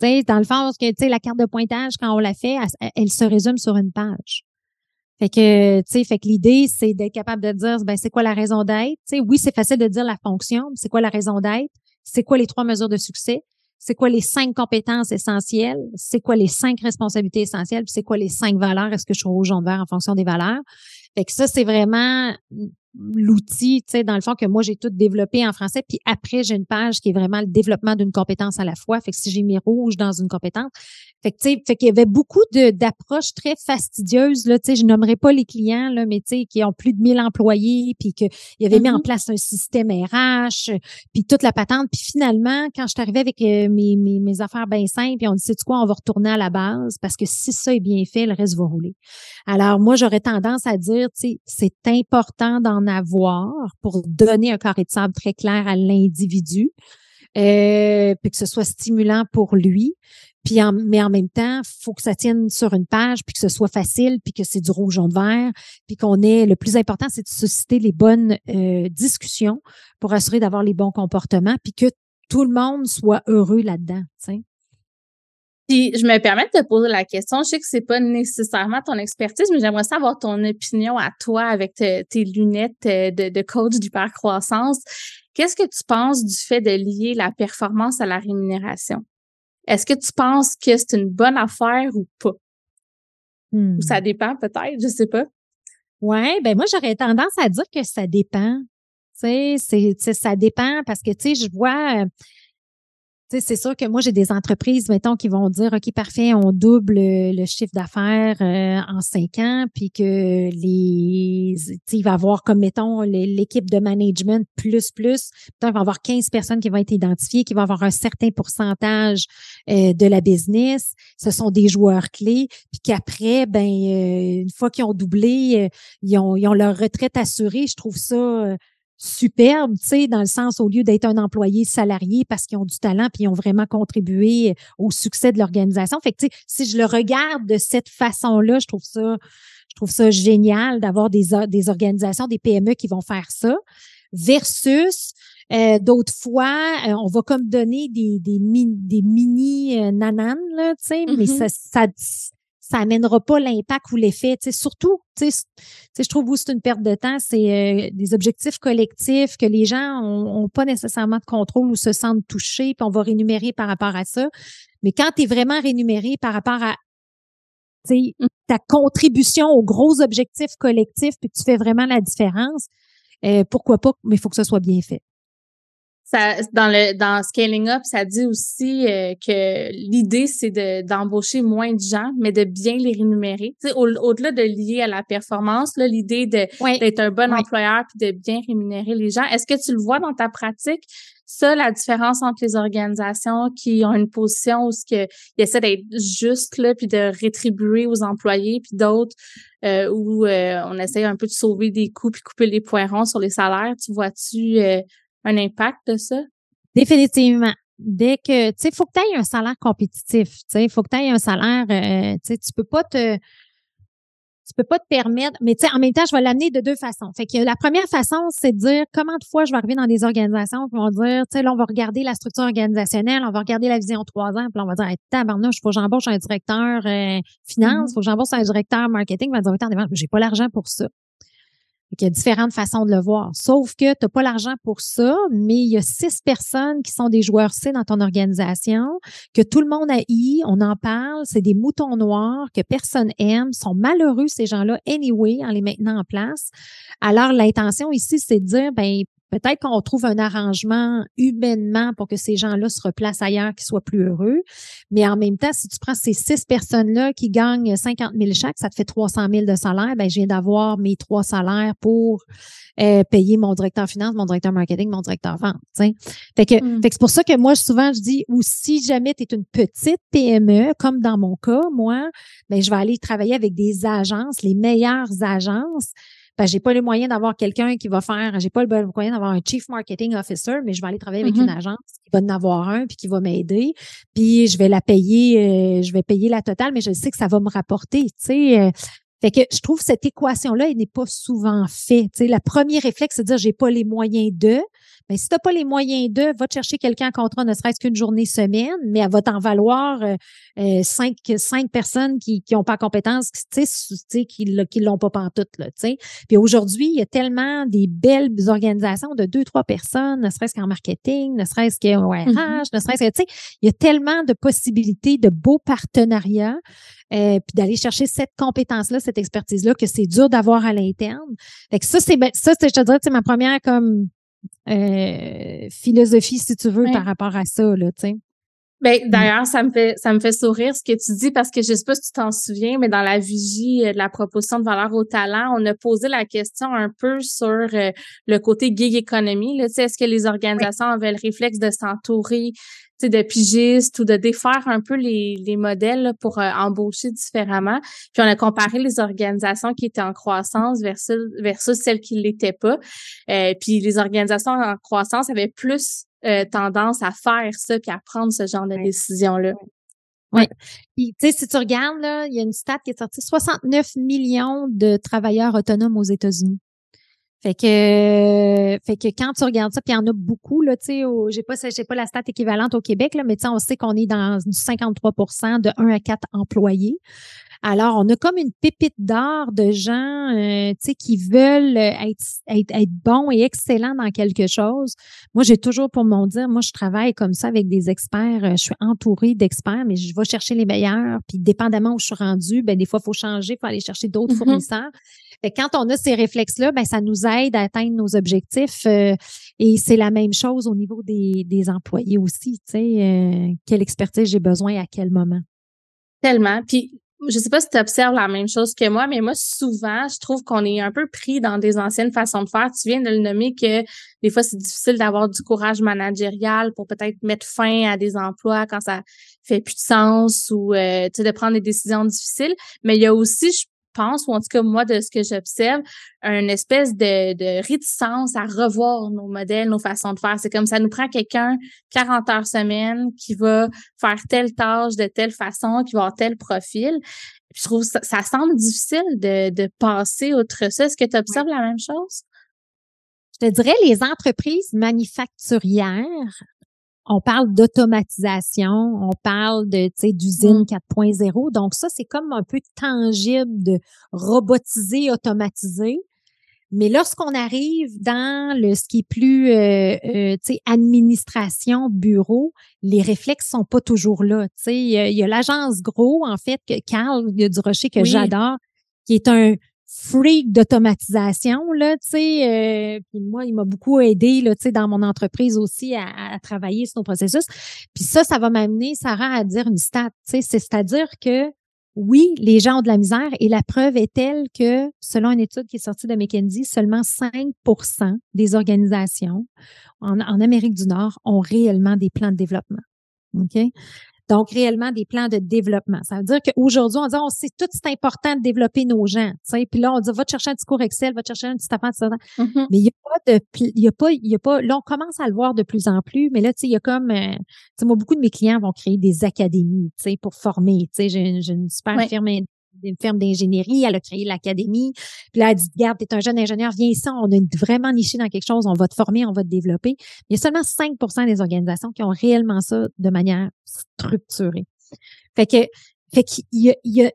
S1: sais, dans le fond, que, la carte de pointage, quand on la fait, elle se résume sur une page. Fait que, tu sais, fait que l'idée, c'est d'être capable de dire, ben, c'est quoi la raison d'être? Tu sais, oui, c'est facile de dire la fonction, mais c'est quoi la raison d'être? C'est quoi les trois mesures de succès? c'est quoi les cinq compétences essentielles, c'est quoi les cinq responsabilités essentielles, c'est quoi les cinq valeurs, est-ce que je suis rouge, jaune, vert en fonction des valeurs? Fait que ça, c'est vraiment l'outil, tu sais, dans le fond, que moi, j'ai tout développé en français. Puis après, j'ai une page qui est vraiment le développement d'une compétence à la fois. Fait que si j'ai mis rouge dans une compétence, fait que, tu sais, fait qu'il y avait beaucoup d'approches très fastidieuses, là, tu sais, je nommerai pas les clients, là, mais tu sais, qui ont plus de 1000 employés, puis qu'il avait mis en mm-hmm. place un système RH, puis toute la patente. Puis finalement, quand je suis arrivée avec euh, mes, mes, mes, affaires bien simples, puis on dit, c'est quoi, on va retourner à la base, parce que si ça est bien fait, le reste va rouler. Alors, moi, j'aurais tendance à dire, tu sais, c'est important d'en avoir pour donner un carré de sable très clair à l'individu, euh, puis que ce soit stimulant pour lui. Puis mais en même temps, faut que ça tienne sur une page, puis que ce soit facile, puis que c'est du rouge, jaune, vert, puis qu'on ait. Le plus important, c'est de susciter les bonnes euh, discussions pour assurer d'avoir les bons comportements, puis que tout le monde soit heureux là-dedans.
S2: Puis je me permets de te poser la question. Je sais que c'est pas nécessairement ton expertise, mais j'aimerais savoir ton opinion à toi avec tes lunettes euh, de, de coach d'hypercroissance. Qu'est-ce que tu penses du fait de lier la performance à la rémunération? Est-ce que tu penses que c'est une bonne affaire ou pas? Ou ça hmm. dépend peut-être, je sais pas.
S1: Ouais, ben moi j'aurais tendance à dire que ça dépend. Tu sais, c'est ça dépend parce que tu sais, je vois c'est sûr que moi, j'ai des entreprises, mettons, qui vont dire, OK, parfait, on double le chiffre d'affaires euh, en cinq ans, puis que les, il va avoir comme, mettons, l'équipe de management plus, plus. il va avoir 15 personnes qui vont être identifiées, qui vont avoir un certain pourcentage euh, de la business. Ce sont des joueurs clés. Puis qu'après, ben, euh, une fois qu'ils ont doublé, ils, ont, ils ont leur retraite assurée. Je trouve ça superbe, tu sais, dans le sens au lieu d'être un employé salarié parce qu'ils ont du talent puis ils ont vraiment contribué au succès de l'organisation. Fait que tu sais, si je le regarde de cette façon-là, je trouve ça je trouve ça génial d'avoir des des organisations, des PME qui vont faire ça versus euh, d'autres fois, euh, on va comme donner des, des, des mini euh, nananes, là, tu sais, mais mm-hmm. ça, ça, ça amènera pas l'impact ou l'effet. Tu sais, surtout, tu sais, je trouve où c'est une perte de temps, c'est euh, des objectifs collectifs que les gens ont, pas nécessairement de contrôle ou se sentent touchés, puis on va rémunérer par rapport à ça. Mais quand tu es vraiment rémunéré par rapport à mmh. ta contribution aux gros objectifs collectifs, puis que tu fais vraiment la différence, euh, pourquoi pas, mais il faut que ça soit bien fait
S2: ça, dans le dans Scaling Up, ça dit aussi euh, que l'idée, c'est de, d'embaucher moins de gens, mais de bien les rémunérer. au, au-delà de lier à la performance, là, l'idée de, d'être un bon employeur puis de bien rémunérer les gens. Est-ce que tu le vois dans ta pratique? Ça, la différence entre les organisations qui ont une position où ce que, ils essaient d'être juste là, puis de rétribuer aux employés, puis d'autres euh, où euh, on essaie un peu de sauver des coûts puis couper les points ronds sur les salaires. Tu vois-tu euh, un impact de ça?
S1: Définitivement. Dès que, tu sais, il faut que tu aies un salaire compétitif. Tu sais, il faut que tu aies un salaire, euh, tu sais, tu peux pas te, tu peux pas te permettre, mais tu sais, en même temps, je vais l'amener de deux façons. Fait que la première façon, c'est de dire comment de fois je vais arriver dans des organisations qui vont dire, tu sais, là, on va regarder la structure organisationnelle, on va regarder la vision trois ans, puis on va dire, hey, tabarnouche, faut que j'embauche un directeur euh, finance, mm-hmm. faut que j'embauche un directeur marketing, un directeur des ventes. J'ai pas l'argent pour ça. Il y a différentes façons de le voir. Sauf que tu n'as pas l'argent pour ça, mais il y a six personnes qui sont des joueurs C dans ton organisation, que tout le monde a I, on en parle, c'est des moutons noirs que personne aime, sont malheureux ces gens-là anyway en les maintenant en place. Alors l'intention ici, c'est de dire, ben Peut-être qu'on trouve un arrangement humainement pour que ces gens-là se replacent ailleurs, qu'ils soient plus heureux. Mais en même temps, si tu prends ces six personnes-là qui gagnent 50 000 chaque, ça te fait 300 000 de salaire. Ben, je viens d'avoir mes trois salaires pour euh, payer mon directeur finance, mon directeur marketing, mon directeur vente. Fait que, mm. fait que c'est pour ça que moi, souvent, je dis, ou si jamais tu es une petite PME, comme dans mon cas, moi, ben, je vais aller travailler avec des agences, les meilleures agences j'ai pas les moyens d'avoir quelqu'un qui va faire, j'ai pas le moyen d'avoir un chief marketing officer, mais je vais aller travailler avec une mm-hmm. agence qui va en avoir un puis qui va m'aider, puis je vais la payer, euh, je vais payer la totale, mais je sais que ça va me rapporter, tu sais. Fait que je trouve cette équation-là, elle n'est pas souvent faite. Tu sais, le premier réflexe, c'est de dire j'ai pas les moyens de. Mais si tu n'as pas les moyens de, va te chercher quelqu'un en contrat, ne serait-ce qu'une journée semaine, mais elle va t'en valoir euh, euh, cinq, cinq personnes qui n'ont pas compétence, qui ne l'ont pas pantoute. Là. Puis aujourd'hui, il y a tellement des belles organisations de deux, trois personnes, ne serait-ce qu'en marketing, ne serait-ce qu'en RH, mm-hmm. ne serait-ce que, tu sais, il y a tellement de possibilités de beaux partenariats. Euh, puis d'aller chercher cette compétence-là, cette expertise-là, que c'est dur d'avoir à l'interne. Fait que ça, c'est ben, ça, je te dirais, c'est ma première comme euh, philosophie, si tu veux, par rapport à ça, là, tu sais.
S2: Ben, mm. d'ailleurs, ça me fait ça me fait sourire ce que tu dis parce que je sais pas si tu t'en souviens, mais dans la vigie euh, de la proposition de valeur au talent, on a posé la question un peu sur le côté gig economy. Là, est-ce que les organisations avaient le réflexe de s'entourer de pigistes ou de défaire un peu les, les modèles pour euh, embaucher différemment? Puis on a comparé les organisations qui étaient en croissance versus, versus celles qui ne l'étaient pas. Euh, puis les organisations en croissance avaient plus euh, tendance à faire ça puis à prendre ce genre de décision-là.
S1: Oui. Puis, tu sais, si tu regardes, là, il y a une stat qui est sortie 69 millions de travailleurs autonomes aux États-Unis. Fait que, fait que quand tu regardes ça, puis il y en a beaucoup, là, tu sais, j'ai pas, j'ai pas la stat équivalente au Québec, là, mais tu sais, on sait qu'on est dans 53% de 1 à 4 employés. Alors, on a comme une pépite d'or de gens euh, qui veulent être, être, bons et excellents dans quelque chose. Moi, j'ai toujours pour mon dire, moi, je travaille comme ça avec des experts. Euh, je suis entourée d'experts, mais je vais chercher les meilleurs. Puis, dépendamment où je suis rendue, ben, des fois, il faut changer, il faut aller chercher d'autres mm-hmm. fournisseurs. Fait quand on a ces réflexes-là, ben, ça nous aide à atteindre nos objectifs. Euh, et c'est la même chose au niveau des, des employés aussi. Tu sais, quelle expertise j'ai besoin à quel moment.
S2: Tellement. Puis je sais pas si tu observes la même chose que moi, mais moi, souvent, je trouve qu'on est un peu pris dans des anciennes façons de faire. Tu viens de le nommer que des fois, c'est difficile d'avoir du courage managérial pour peut-être mettre fin à des emplois quand ça fait plus de sens ou euh, de prendre des décisions difficiles. Mais il y a aussi, je pense, ou en tout cas moi de ce que j'observe, une espèce de, de, réticence à revoir nos modèles, nos façons de faire. C'est comme ça nous prend quelqu'un 40 heures semaine qui va faire telle tâche de telle façon, qui va avoir tel profil. je trouve ça, ça semble difficile de, de passer outre ça. Est-ce que tu observes la même chose?
S1: Je te dirais, les entreprises manufacturières on parle d'automatisation, on parle de d'usine 4.0. Mm. Donc ça, c'est comme un peu tangible de robotiser, automatiser. Mais lorsqu'on arrive dans le ce qui est plus euh, euh administration, bureau, les réflexes sont pas toujours là. Il y a, l'agence Gros, en fait, que Carl du Rocher, que j'adore, qui est un freak d'automatisation là, tu sais. Euh, puis moi, il m'a beaucoup aidé là, tu sais, dans mon entreprise aussi à, travailler sur nos processus. Puis ça, ça va m'amener, Sarah, à dire une stat. Tu sais, c'est-à-dire que oui, les gens ont de la misère et la preuve est telle que, selon une étude qui est sortie de McKinsey, seulement 5% des organisations en, en Amérique du Nord ont réellement des plans de développement. OK? Donc, réellement, des plans de développement. Ça veut dire qu'aujourd'hui, on dit, on sait tout, c'est important de développer nos gens. sais. Puis là, on dit, va te chercher un discours Excel, va te chercher un petit affaire. Mm-hmm. Mais il n'y a pas de, il y a pas, il y a pas, là, on commence à le voir de plus en plus, mais là, tu sais, il y a comme, euh, tu sais, moi, beaucoup de mes clients vont créer des académies, tu sais, pour former. Tu sais, j'ai une super firme une firme d'ingénierie, elle a créé l'académie. Puis là, elle dit, regarde, t'es un jeune ingénieur, viens ici, on est vraiment niché dans quelque chose, on va te former, on va te développer. Il y a seulement 5% des organisations qui ont réellement ça de manière structurée. Fait que, fait qu'il y a, il y a,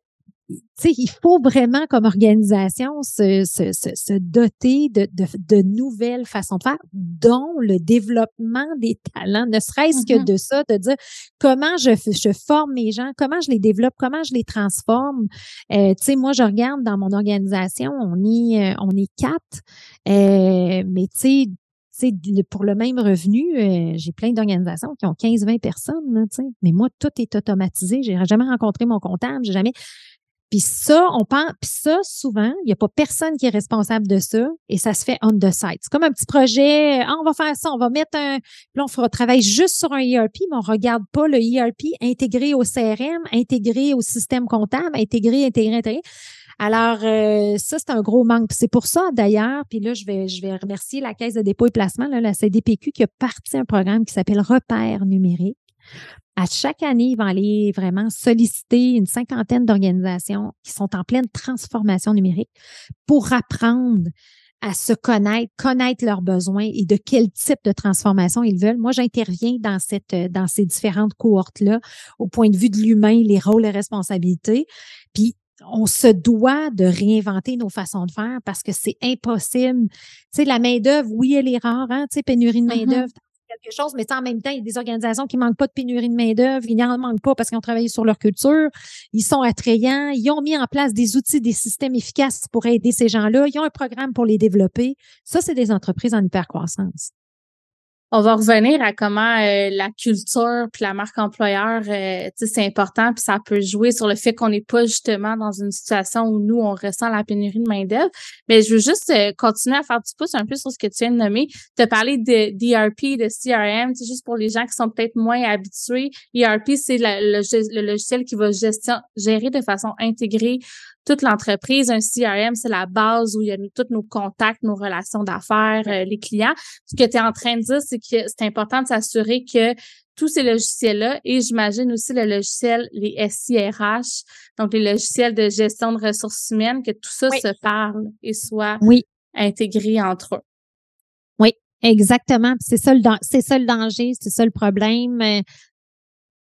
S1: il faut vraiment, comme organisation, se, se, se, doter de, de, de, nouvelles façons de faire, dont le développement des talents, ne serait-ce que mm-hmm. de ça, de dire comment je, je forme mes gens, comment je les développe, comment je les transforme. Euh, tu sais, moi, je regarde dans mon organisation, on est, euh, on est quatre, euh, mais tu sais, pour le même revenu, euh, j'ai plein d'organisations qui ont 15-20 personnes, mais moi, tout est automatisé. J'ai jamais rencontré mon comptable, j'ai jamais. Puis ça, on pense, puis ça, souvent, il n'y a pas personne qui est responsable de ça et ça se fait on the site. C'est comme un petit projet, ah, on va faire ça, on va mettre un, là, on fera travailler juste sur un ERP, mais on regarde pas le ERP intégré au CRM, intégré au système comptable, intégré, intégré, intégré. Alors, euh, ça, c'est un gros manque. C'est pour ça, d'ailleurs, puis là, je vais, je vais remercier la Caisse de dépôt et placement, là, la CDPQ, qui a parti un programme qui s'appelle Repère numérique À chaque année, ils vont aller vraiment solliciter une cinquantaine d'organisations qui sont en pleine transformation numérique pour apprendre à se connaître, connaître leurs besoins et de quel type de transformation ils veulent. Moi, j'interviens dans cette, dans ces différentes cohortes-là au point de vue de l'humain, les rôles et responsabilités. Puis, on se doit de réinventer nos façons de faire parce que c'est impossible. Tu sais, la main-d'œuvre, oui, elle est rare, hein, tu sais, pénurie de mm-hmm. main-d'œuvre, quelque chose, mais en même temps, il y a des organisations qui manquent pas de pénurie de main-d'œuvre, ils n'en manquent pas parce qu'ils ont travaillé sur leur culture, ils sont attrayants, ils ont mis en place des outils, des systèmes efficaces pour aider ces gens-là, ils ont un programme pour les développer. Ça, c'est des entreprises en hypercroissance
S2: on va revenir à comment euh, la culture puis la marque employeur, euh, c'est important puis ça peut jouer sur le fait qu'on n'est pas justement dans une situation où nous on ressent la pénurie de main d'œuvre. Mais je veux juste euh, continuer à faire du pouce un peu sur ce que tu viens de nommer. Tu as parlé de d'ERP, de CRM, c'est juste pour les gens qui sont peut-être moins habitués. ERP, c'est le, logiciel qui va gérer de façon intégrée toute l'entreprise. Un CRM, c'est la base où il y a tous nos contacts, nos relations d'affaires, euh, les clients. Ce que tu es en train de dire, c'est que c'est important de s'assurer que tous ces logiciels-là, et j'imagine aussi le logiciel, les SIRH, donc les logiciels de gestion de ressources humaines, que tout ça se parle et soit oui. intégré entre eux.
S1: Oui, exactement. C'est ça, le, c'est ça le danger, c'est ça le problème. Euh,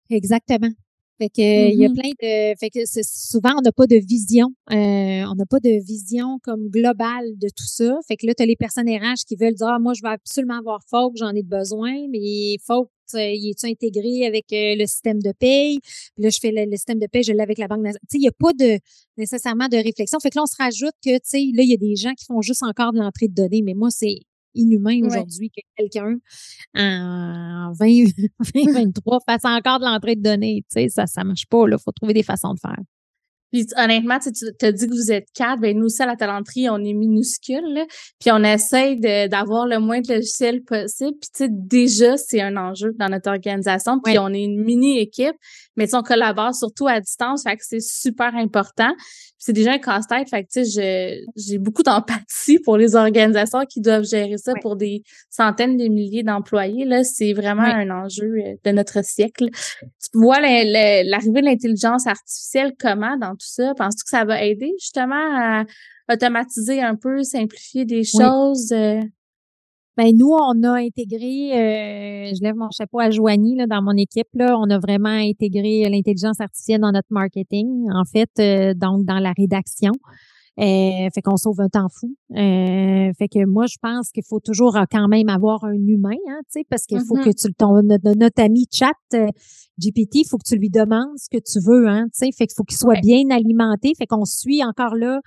S1: exactement. Fait que il y a mm-hmm. plein de fait que souvent on n'a pas de vision, euh, on n'a pas de vision comme globale de tout ça. Fait que là tu as les personnes RH qui veulent dire ah, moi je veux absolument avoir Folk, j'en ai besoin, mais Folk il est intégré avec euh, le système de paye? Puis là, je fais le, système de paye, je l'ai avec la Banque nationale. Tu sais, il n'y a pas de nécessairement de réflexion. Fait que là, on se rajoute que, tu sais, là, il y a des gens qui font juste encore de l'entrée de données, mais moi, c'est inhumain aujourd'hui que quelqu'un en 2023 [laughs] fasse encore de l'entrée de données. Tu sais, ça ne marche pas. Il faut trouver des façons de faire.
S2: Puis honnêtement, tu as dit que vous êtes quatre, ben nous aussi à la talenterie, on est minuscule, puis on essaye d'avoir le moins de logiciels possible. Puis tu sais, déjà, c'est un enjeu dans notre organisation. Puis on est une mini-équipe, mais on collabore surtout à distance, fait que c'est super important. c'est déjà un casse-tête, fait que tu sais, j'ai beaucoup d'empathie pour les organisations qui doivent gérer ça pour des centaines de milliers d'employés. Là, c'est vraiment un enjeu euh, de notre siècle. Tu vois l'arrivée de l'intelligence artificielle comment dans ça? Penses-tu que ça va aider justement à automatiser un peu, simplifier des choses? Euh?
S1: Ben nous, on a intégré, euh, je lève mon chapeau à Joanie là, dans mon équipe. Là, on a vraiment intégré l'intelligence artificielle dans notre marketing, en fait, euh, donc dans la rédaction. Euh, fait qu'on sauve un temps fou. Euh, fait que moi, je pense qu'il faut toujours quand même avoir un humain, hein, tu sais, parce qu'il faut mm-hmm. que tu ton notre, notre ami chat euh, GPT, il faut que tu lui demandes ce que tu veux, hein, tu sais. Fait qu'il faut qu'il soit bien alimenté. Fait qu'on suit encore là.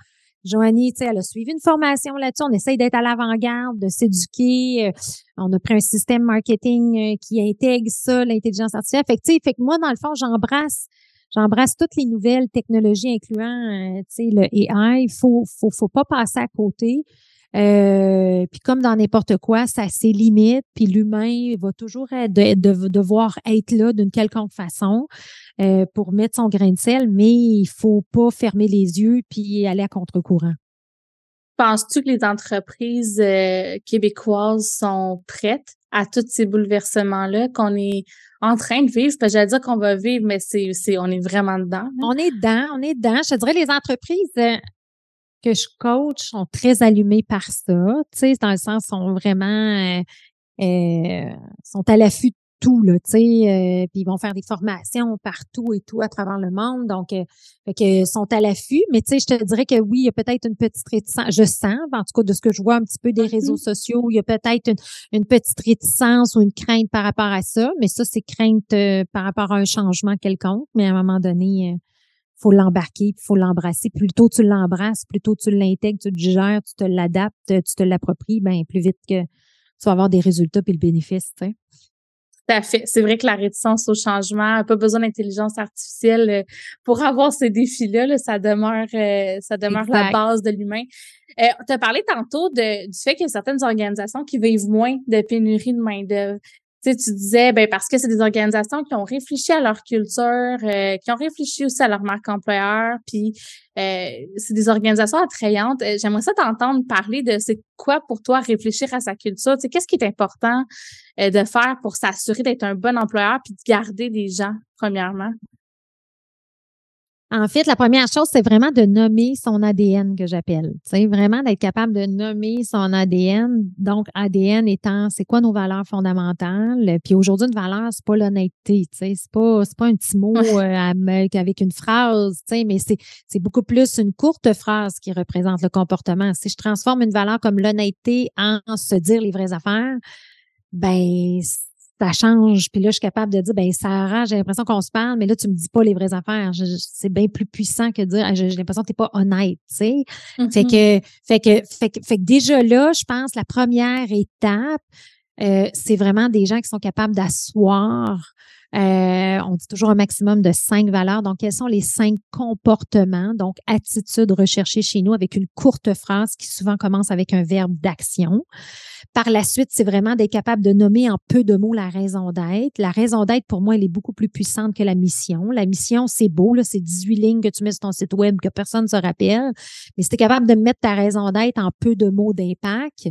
S1: Joanie, tu sais, elle a suivi une formation là-dessus. On essaye d'être à l'avant-garde, de s'éduquer. on a pris un système marketing qui intègre ça, l'intelligence artificielle. Fait que, tu sais, fait que moi, dans le fond, j'embrasse j'embrasse toutes les nouvelles technologies, incluant euh, le AI. Il faut, faut, faut pas passer à côté. Euh, puis comme dans n'importe quoi, ça a ses limites, puis l'humain va toujours de, devoir être là d'une quelconque façon euh, pour mettre son grain de sel, mais il faut pas fermer les yeux puis aller à contre-courant.
S2: Penses-tu que les entreprises québécoises sont prêtes à tous ces bouleversements-là qu'on est en train de vivre? Parce que j'allais dire qu'on va vivre, mais c'est, c'est, on est vraiment dedans.
S1: On est dedans, on est dedans. Je te dirais, les entreprises euh, que je coach sont très allumées par ça. Tu sais, dans le sens, sont vraiment, euh, euh, sont à l'affût tout là, tu sais, euh, puis ils vont faire des formations partout et tout à travers le monde, donc euh, fait que sont à l'affût. Mais tu sais, je te dirais que oui, il y a peut-être une petite réticence. Je sens, en tout cas de ce que je vois un petit peu des mm-hmm. réseaux sociaux, il y a peut-être une, petite réticence ou une crainte par rapport à ça. Mais ça, c'est crainte euh, par rapport à un changement quelconque. Mais à un moment donné, il faut l'embarquer, il faut l'embrasser. Plus tôt tu l'embrasses, plus tôt tu l'intègres, tu le gères, tu te l'adaptes, tu te l'appropries, ben plus vite que tu vas avoir des résultats puis le bénéfice.
S2: Tout à fait. C'est vrai que la réticence au changement, pas besoin d'intelligence artificielle euh, pour avoir ces défis-là. ça demeure, euh, ça demeure la base de l'humain. Euh, tu as parlé tantôt de, du fait qu'il y a certaines organisations qui vivent moins de pénurie de main-d'œuvre. Tu, sais, tu disais, ben parce que c'est des organisations qui ont réfléchi à leur culture, euh, qui ont réfléchi aussi à leur marque employeur, puis euh, c'est des organisations attrayantes. Euh, j'aimerais ça t'entendre parler de c'est quoi pour toi réfléchir à sa culture. Tu sais, qu'est-ce qui est important de faire pour s'assurer d'être un bon employeur puis de garder des gens, premièrement?
S1: En fait, la première chose, c'est vraiment de nommer son ADN que j'appelle. C'est vraiment d'être capable de nommer son ADN. Donc, ADN étant, c'est quoi nos valeurs fondamentales? Puis aujourd'hui, une valeur, c'est pas l'honnêteté. C'est pas, c'est pas un petit mot euh, avec une phrase, mais c'est, c'est beaucoup plus une courte phrase qui représente le comportement. Si je transforme une valeur comme l'honnêteté en se dire les vraies affaires, ben ça change. Puis là, je suis capable de dire, ben Sarah, j'ai l'impression qu'on se parle, mais là, tu me dis pas les vraies affaires. c'est bien plus puissant que de dire, j'ai l'impression que t'es pas honnête, tu sais. Fait mm-hmm. que, fait que, fait que, fait que déjà là, je pense la première étape, euh, c'est vraiment des gens qui sont capables d'asseoir euh, on dit toujours un maximum de cinq valeurs. Donc, quels sont les cinq comportements, donc attitudes recherchées chez nous avec une courte phrase qui souvent commence avec un verbe d'action. Par la suite, c'est vraiment d'être capable de nommer en peu de mots la raison d'être. La raison d'être, pour moi, elle est beaucoup plus puissante que la mission. La mission, c'est beau, là, c'est 18 lignes que tu mets sur ton site web que personne ne se rappelle. Mais si tu es capable de mettre ta raison d'être en peu de mots d'impact,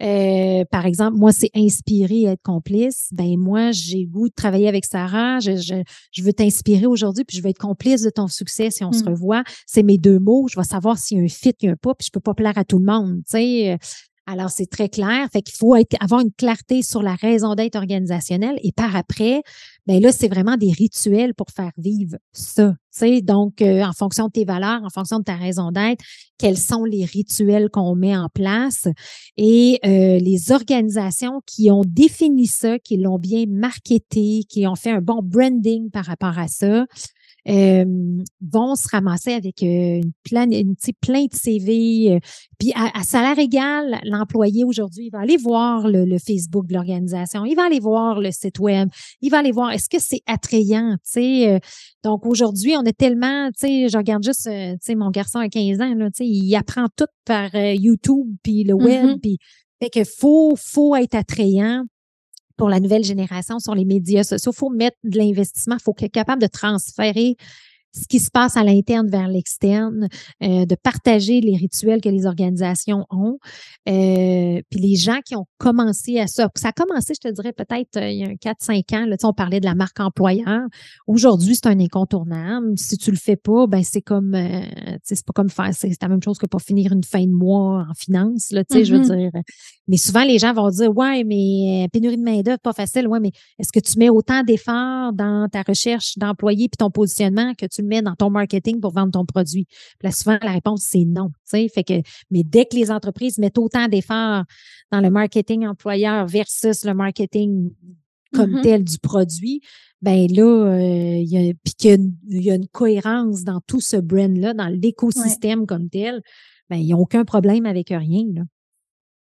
S1: euh, par exemple, moi, c'est inspirer être complice. Ben moi, j'ai goût de travailler avec ça je, veux t'inspirer aujourd'hui, puis je veux être complice de ton succès si on se mmh. revoit. C'est mes deux mots. Je vais savoir s'il y a un fit, il y a un pas, puis je peux pas plaire à tout le monde. Tu Alors, c'est très clair. Fait qu'il faut avoir une clarté sur la raison d'être organisationnelle. Et par après, ben là, c'est vraiment des rituels pour faire vivre ça. Donc, euh, en fonction de tes valeurs, en fonction de ta raison d'être, quels sont les rituels qu'on met en place. Et euh, les organisations qui ont défini ça, qui l'ont bien marketé, qui ont fait un bon branding par rapport à ça, euh, vont se ramasser avec euh, une, plein, une plein de CV. Euh, puis à, salaire égal, l'employé aujourd'hui, il va aller voir le, Facebook de l'organisation, il va aller voir le site web, il va aller voir est-ce que c'est attrayant, tu sais. donc aujourd'hui, on est tellement, tu sais, je regarde juste, tu sais, mon garçon à 15 ans, là, tu sais, il apprend tout par YouTube puis le web, mm-hmm. puis fait que faut, faut être attrayant pour la nouvelle génération sur les médias sociaux. Il faut mettre de l'investissement, il faut être capable de transférer ce qui se passe à l'interne vers l'externe, euh, de partager les rituels que les organisations ont. Euh, puis les gens qui ont commencé à ça, ça a commencé, je te dirais, peut-être euh, il y a 4-5 ans, là, on parlait de la marque employeur. Aujourd'hui, c'est un incontournable. Si tu le fais pas, ben c'est comme c'est pas comme faire, c'est la même chose que pour finir une fin de mois en finance, là, je veux mm-hmm. dire. Mais souvent, les gens vont dire Ouais, mais pénurie de main-d'œuvre, pas facile. Ouais, mais est-ce que tu mets autant d'efforts dans ta recherche d'employés puis ton positionnement que tu le mets dans ton marketing pour vendre ton produit? Là, souvent, la réponse, c'est non. Fait que, mais dès que les entreprises mettent autant d'efforts dans le marketing employeur versus le marketing comme mm-hmm. tel du produit, ben là, euh, il y a, puis qu'il y, a une cohérence dans tout ce brand-là, dans l'écosystème comme tel, ben, il n'y a aucun problème avec rien. Là.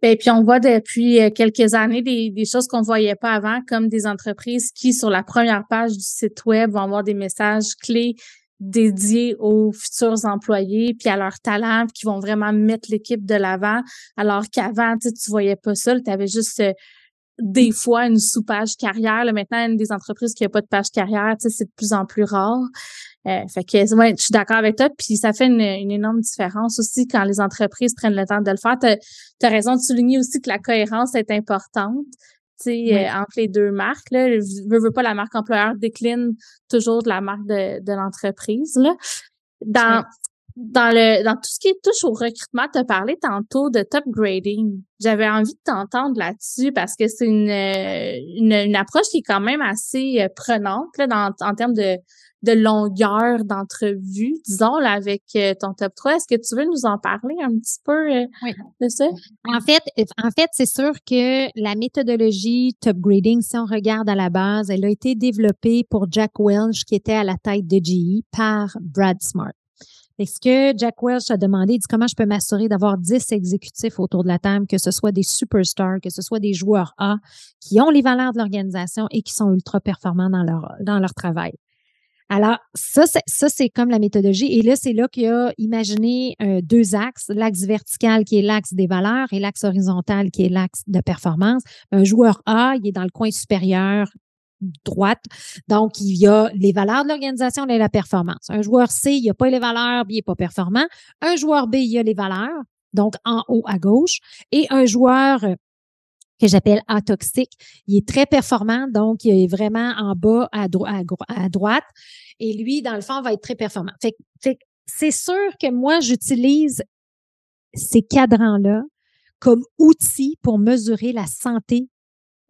S2: Ben, puis on voit depuis euh, quelques années des, des choses qu'on voyait pas avant, comme des entreprises qui, sur la première page du site web, vont avoir des messages clés dédiés aux futurs employés, puis à leurs talents, qui vont vraiment mettre l'équipe de l'avant, alors qu'avant, tu tu voyais pas ça, tu avais juste euh, des fois une sous-page carrière. Là, maintenant, une des entreprises qui a pas de page carrière, c'est de plus en plus rare. Euh, fait que ouais, je suis d'accord avec toi. Puis ça fait une, énorme différence aussi quand les entreprises prennent le temps de le faire. Tu as, raison de souligner aussi que la cohérence est importante. Euh, entre les deux marques. Là. Veux, veux pas, la marque employeur décline toujours de la marque de, de l'entreprise. Là. Dans, dans le dans tout ce qui touche au recrutement, tu as parlé tantôt de top grading. J'avais envie de t'entendre là-dessus parce que c'est une, une, une, approche qui est quand même assez euh, prenante là, dans, en termes de, de longueur d'entrevue, disons, là, avec euh, ton top 3. Est-ce que tu veux nous en parler un petit peu euh, de ça?
S1: En fait, en fait, c'est sûr que la méthodologie top grading, si on regarde à la base, elle a été développée pour Jack Welch, qui était à la tête de GE, par Brad Smart. Est-ce que Jack Welch a demandé, il dit comment je peux m'assurer d'avoir 10 exécutifs autour de la table, que ce soit des superstars, que ce soit des joueurs A, qui ont les valeurs de l'organisation et qui sont ultra performants dans leur, dans leur travail? Alors, ça, c'est, ça, c'est comme la méthodologie. Et là, c'est là qu'il a imaginé euh, deux axes, l'axe vertical qui est l'axe des valeurs et l'axe horizontal qui est l'axe de performance. Un joueur A, il est dans le coin supérieur droite. Donc, il y a les valeurs de l'organisation et la performance. Un joueur C, il n'y a pas les valeurs, il n'est pas performant. Un joueur B, il y a les valeurs, donc en haut à gauche. Et un joueur que j'appelle atoxique. Il est très performant, donc il est vraiment en bas à, droite. Et lui, dans le fond, va être très performant. Fait, c'est sûr que moi, j'utilise ces cadrans-là comme outils pour mesurer la santé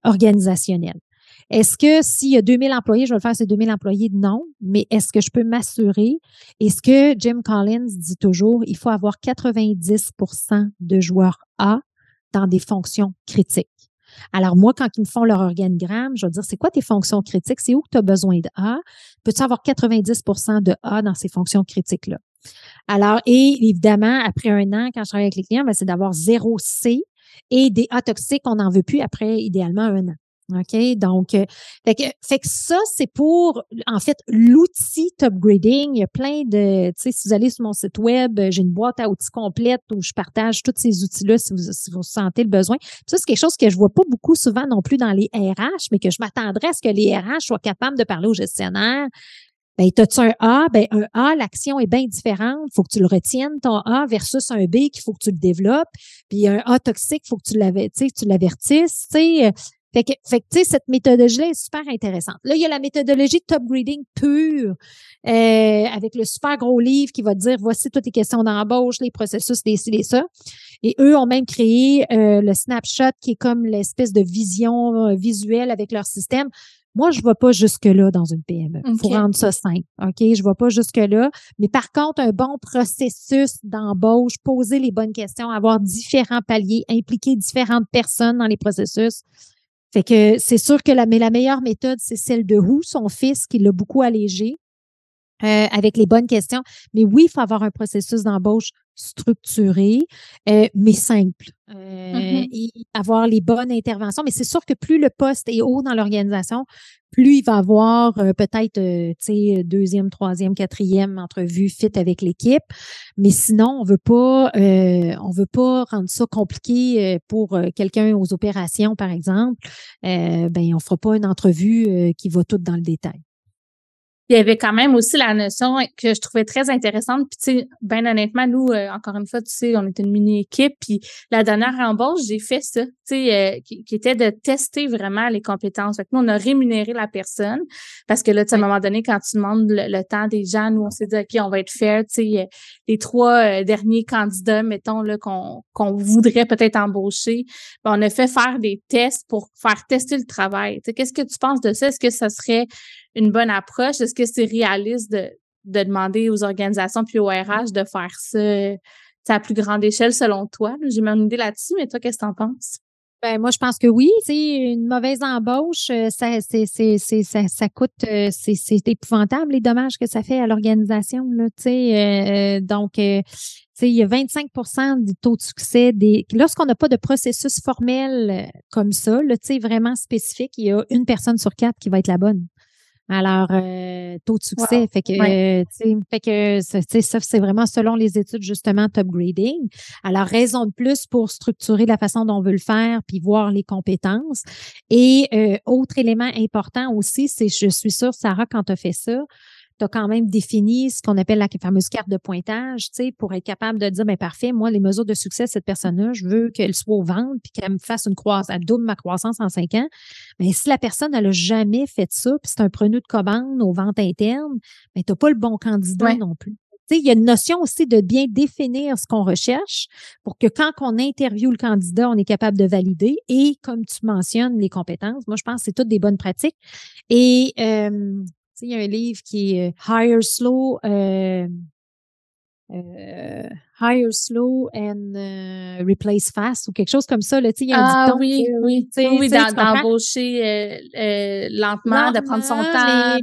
S1: organisationnelle. Est-ce que s'il y a 2000 employés, je vais le faire ces 2000 employés? Non. Mais est-ce que je peux m'assurer? Et ce que Jim Collins dit toujours, il faut avoir 90% de joueurs A dans des fonctions critiques. Alors, moi, quand ils me font leur organigramme, je vais dire, c'est quoi tes fonctions critiques? C'est où que tu as besoin de A? Peux-tu avoir 90% de A dans ces fonctions critiques-là? Alors, et évidemment, après un an, quand je travaille avec les clients, ben, c'est d'avoir zéro C et des A toxiques, on n'en veut plus après, idéalement, un an. OK? Donc, euh, fait, que, fait que ça, c'est pour, en fait, l'outil top grading. Il y a plein de, tu sais, si vous allez sur mon site web, euh, j'ai une boîte à outils complète où je partage tous ces outils-là si vous, si vous sentez le besoin. ça, c'est quelque chose que je vois pas beaucoup souvent non plus dans les RH, mais que je m'attendrais à ce que les RH soient capables de parler aux gestionnaires. Ben, t'as-tu un A? Ben, un A, l'action est bien différente. Faut que tu le retiennes, ton A, versus un B qu'il faut que tu le développes. Puis un A toxique, faut que tu l'avertisses. Tu sais, fait que, fait que tu sais, cette méthodologie-là est super intéressante. Là, il y a la méthodologie top grading pure, euh, avec le super gros livre qui va dire voici toutes les questions d'embauche, les processus, les ci, les ça. Et eux ont même créé euh, le snapshot qui est comme l'espèce de vision euh, visuelle avec leur système. Moi, je ne vais pas jusque-là dans une PME. Il faut rendre ça simple. OK? Je ne vais pas jusque-là. Mais par contre, un bon processus d'embauche, poser les bonnes questions, avoir différents paliers, impliquer différentes personnes dans les processus, fait que c'est sûr que la, mais la meilleure méthode, c'est celle de Who, son fils, qui l'a beaucoup allégé. Euh, avec les bonnes questions. Mais oui, il faut avoir un processus d'embauche structuré, euh, mais simple. Euh, mm-hmm. Et avoir les bonnes interventions. Mais c'est sûr que plus le poste est haut dans l'organisation, plus il va avoir peut-être, tu sais, deuxième, troisième, quatrième entrevue fit avec l'équipe. Mais sinon, on veut pas, on veut pas rendre ça compliqué pour quelqu'un aux opérations, par exemple. ben, on fera pas une entrevue qui va tout dans le détail
S2: il y avait quand même aussi la notion que je trouvais très intéressante. Puis, tu sais, bien honnêtement, nous, euh, encore une fois, tu sais, on était une mini-équipe. Puis, la dernière embauche, j'ai fait ça, tu sais, euh, qui, était de tester vraiment les compétences. Fait que nous, on a rémunéré la personne parce que là, tu sais, à un moment donné, quand tu demandes le, temps des gens, nous, on s'est dit, OK, on va être fair. Tu sais, les trois euh, derniers candidats, mettons, là, qu'on qu'on voudrait peut-être embaucher, ben, on a fait faire des tests pour faire tester le travail. Tu sais, qu'est-ce que tu penses de ça? Est-ce que ça serait une bonne approche? Est-ce que c'est réaliste de, de, demander aux organisations puis au RH de faire ça à plus grande échelle selon toi? J'ai mon idée là-dessus, mais toi, qu'est-ce que tu en penses?
S1: Ben, moi, je pense que oui. Tu une mauvaise embauche, euh, ça, c'est, c'est, ça, ça coûte, euh, c'est, c'est épouvantable les dommages que ça fait à l'organisation. Là, euh, donc, sais, il y a 25% du taux de succès des. Lorsqu'on n'a pas de processus formel comme ça, là, vraiment spécifique, il y a une personne sur quatre qui va être la bonne. Alors, euh, taux de succès. Fait que, euh, fait que ça, c'est vraiment selon les études, justement, top grading. Alors, raison de plus pour structurer la façon dont on veut le faire, puis voir les compétences. Et euh, autre élément important aussi, c'est, je suis sûre, Sarah, quand tu as fait ça, tu as quand même défini ce qu'on appelle la fameuse carte de pointage, tu sais, pour être capable de dire, ben parfait, moi, les mesures de succès de cette personne-là, je veux qu'elle soit au ventre puis qu'elle me fasse une croissance, elle double ma croissance en cinq ans. Mais si la personne, elle n'a jamais fait ça, puis c'est un preneur de commande aux ventes internes, ben, tu n'as pas le bon candidat non plus. Il y a une notion aussi de bien définir ce qu'on recherche pour que quand on interviewe le candidat, on est capable de valider. Et comme tu mentionnes, les compétences, moi, je pense que c'est toutes des bonnes pratiques. Et euh, il y a un livre qui est euh, Hire Slow, euh, euh, Hire Slow and Replace Fast ou quelque chose comme ça. Là, il y a un
S2: ah, oui, oui, oui, d'embaucher lentement, de prendre son temps.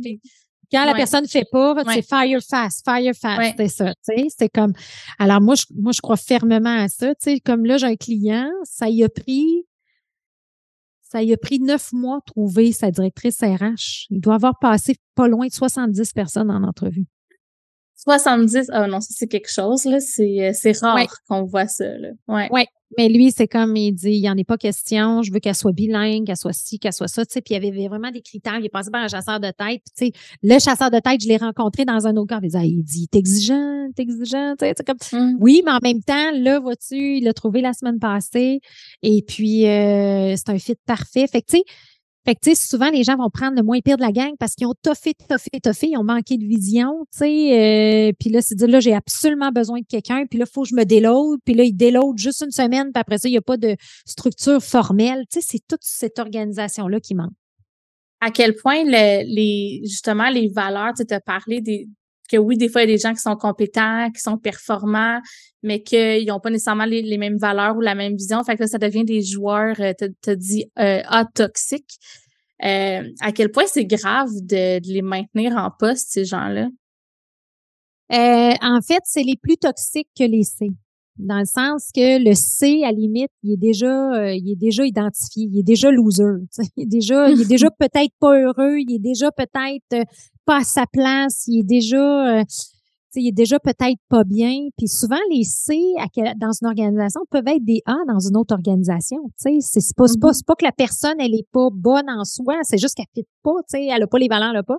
S1: quand la personne ne fait pas, c'est fire fast, fire fast, c'est ça. C'est comme. Alors moi, je, moi, je crois fermement à ça. Comme là, j'ai un client, ça y a pris Ça y a pris neuf mois trouver sa directrice RH. Il doit avoir passé pas loin de 70 personnes en entrevue.
S2: 70, ah non, ça c'est quelque chose, là. C'est, euh, rare qu'on voit ça, là. Ouais.
S1: ouais. Mais lui, c'est comme il dit, il n'y en est pas question, je veux qu'elle soit bilingue, qu'elle soit ci, qu'elle soit ça, tu sais. Puis il y avait vraiment des critères. Il est passé par un chasseur de tête. tu sais, le chasseur de tête, je l'ai rencontré dans un autre cas. Il, dit, il dit, t'es exigeant, t'es exigeant, tu sais, comme, mmh. oui, mais en même temps, là, vois-tu, il l'a trouvé la semaine passée. Et puis, euh, c'est un fit parfait. Fait que, tu sais, fait que, tu sais, souvent, les gens vont prendre le moins pire de la gang parce qu'ils ont toffé, toffé, toffé, ils ont manqué de vision, tu sais. Euh, puis là, c'est dire, là, j'ai absolument besoin de quelqu'un, puis là, il faut que je me déload, puis là, il déload juste une semaine, puis après ça, il n'y a pas de structure formelle. Tu sais, c'est toute cette organisation-là qui manque.
S2: À quel point les, justement, les valeurs, tu as parlé des, que oui, des fois, il y a des gens qui sont compétents, qui sont performants, mais qu'ils n'ont pas nécessairement les, mêmes valeurs ou la même vision. Fait que là, ça devient des joueurs, euh, tu as dit, euh, toxiques. Euh, à quel point c'est grave de, les maintenir en poste, ces gens-là?
S1: Euh, en fait, c'est les plus toxiques que les C. Dans le sens que le C, à limite, il est déjà, il est déjà identifié, il est déjà loser. Il est déjà, il est déjà [laughs] peut-être pas heureux, il est déjà peut-être pas à sa place, il est déjà, euh, il est déjà peut-être pas bien. Puis souvent, les C dans une organisation peuvent être des A dans une autre organisation. C'est pas, pas, mm-hmm. pas que la personne, elle est pas bonne en soi, c'est juste qu'elle ne fit pas, elle a pas les valeurs, elle a pas.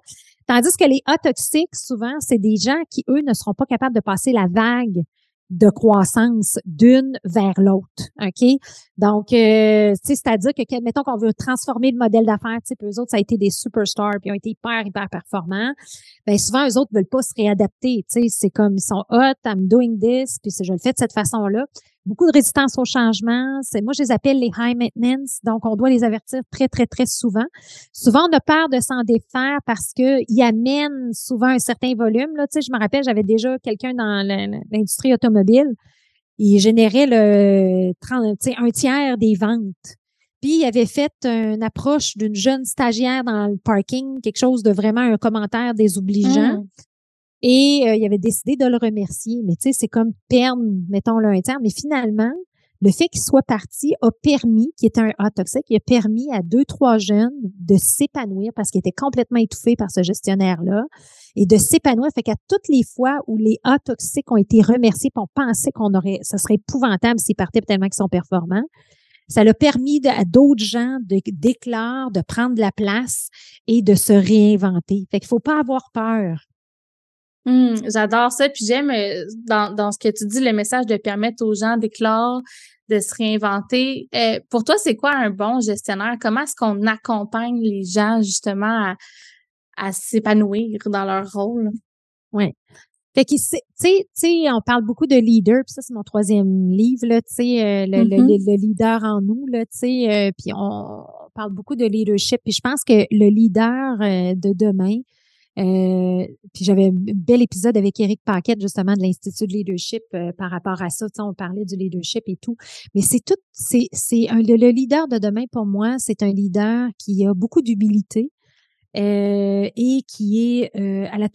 S1: Tandis que les A toxiques, souvent, c'est des gens qui, eux, ne seront pas capables de passer la vague de croissance d'une vers l'autre. OK? Donc, euh, c'est-à-dire que, mettons qu'on veut transformer le modèle d'affaires, tu eux autres, ça a été des superstars, puis ils ont été hyper, hyper performants. Ben souvent, eux autres veulent pas se réadapter. Tu sais, c'est comme, ils sont hot, I'm doing this, puis je le fais de cette façon-là beaucoup de résistance au changement. C'est, moi, je les appelle les high maintenance. Donc, on doit les avertir très, très, très souvent. Souvent, on a peur de s'en défaire parce qu'ils amènent souvent un certain volume. Là, tu sais, je me rappelle, j'avais déjà quelqu'un dans l'industrie automobile. Il générait le 30, un tiers des ventes. Puis, il avait fait une approche d'une jeune stagiaire dans le parking, quelque chose de vraiment un commentaire désobligeant. Mmh. Et euh, il avait décidé de le remercier. Mais tu sais, c'est comme perdre, mettons-le un terme. Mais finalement, le fait qu'il soit parti a permis, qui était un A toxique, il a permis à deux, trois jeunes de s'épanouir parce qu'ils étaient complètement étouffés par ce gestionnaire-là et de s'épanouir. Fait qu'à toutes les fois où les A toxiques ont été remerciés, puis on pensait qu'on aurait, ça serait épouvantable s'ils partaient tellement qu'ils sont performants. Ça l'a permis à d'autres gens de d'éclore, de prendre la place et de se réinventer. Fait qu'il faut pas avoir peur.
S2: Mmh, j'adore ça. Puis j'aime euh, dans, dans ce que tu dis, le message de permettre aux gens d'éclore, de se réinventer. Euh, pour toi, c'est quoi un bon gestionnaire? Comment est-ce qu'on accompagne les gens justement à, à s'épanouir dans leur rôle?
S1: Oui. Fait que, tu sais, on parle beaucoup de leader, puis ça, c'est mon troisième livre, là, tu sais, euh, le, le, mm-hmm. le, leader en nous, là, tu sais, puis on parle beaucoup de leadership, puis je pense que le leader de demain, euh, puis j'avais un bel épisode avec Eric Paquette, justement, de l'Institut de leadership euh, par rapport à ça. On parlait du leadership et tout. Mais c'est tout, c'est, c'est un, le, leader de demain, pour moi, c'est un leader qui a beaucoup d'humilité euh, et qui est, à la,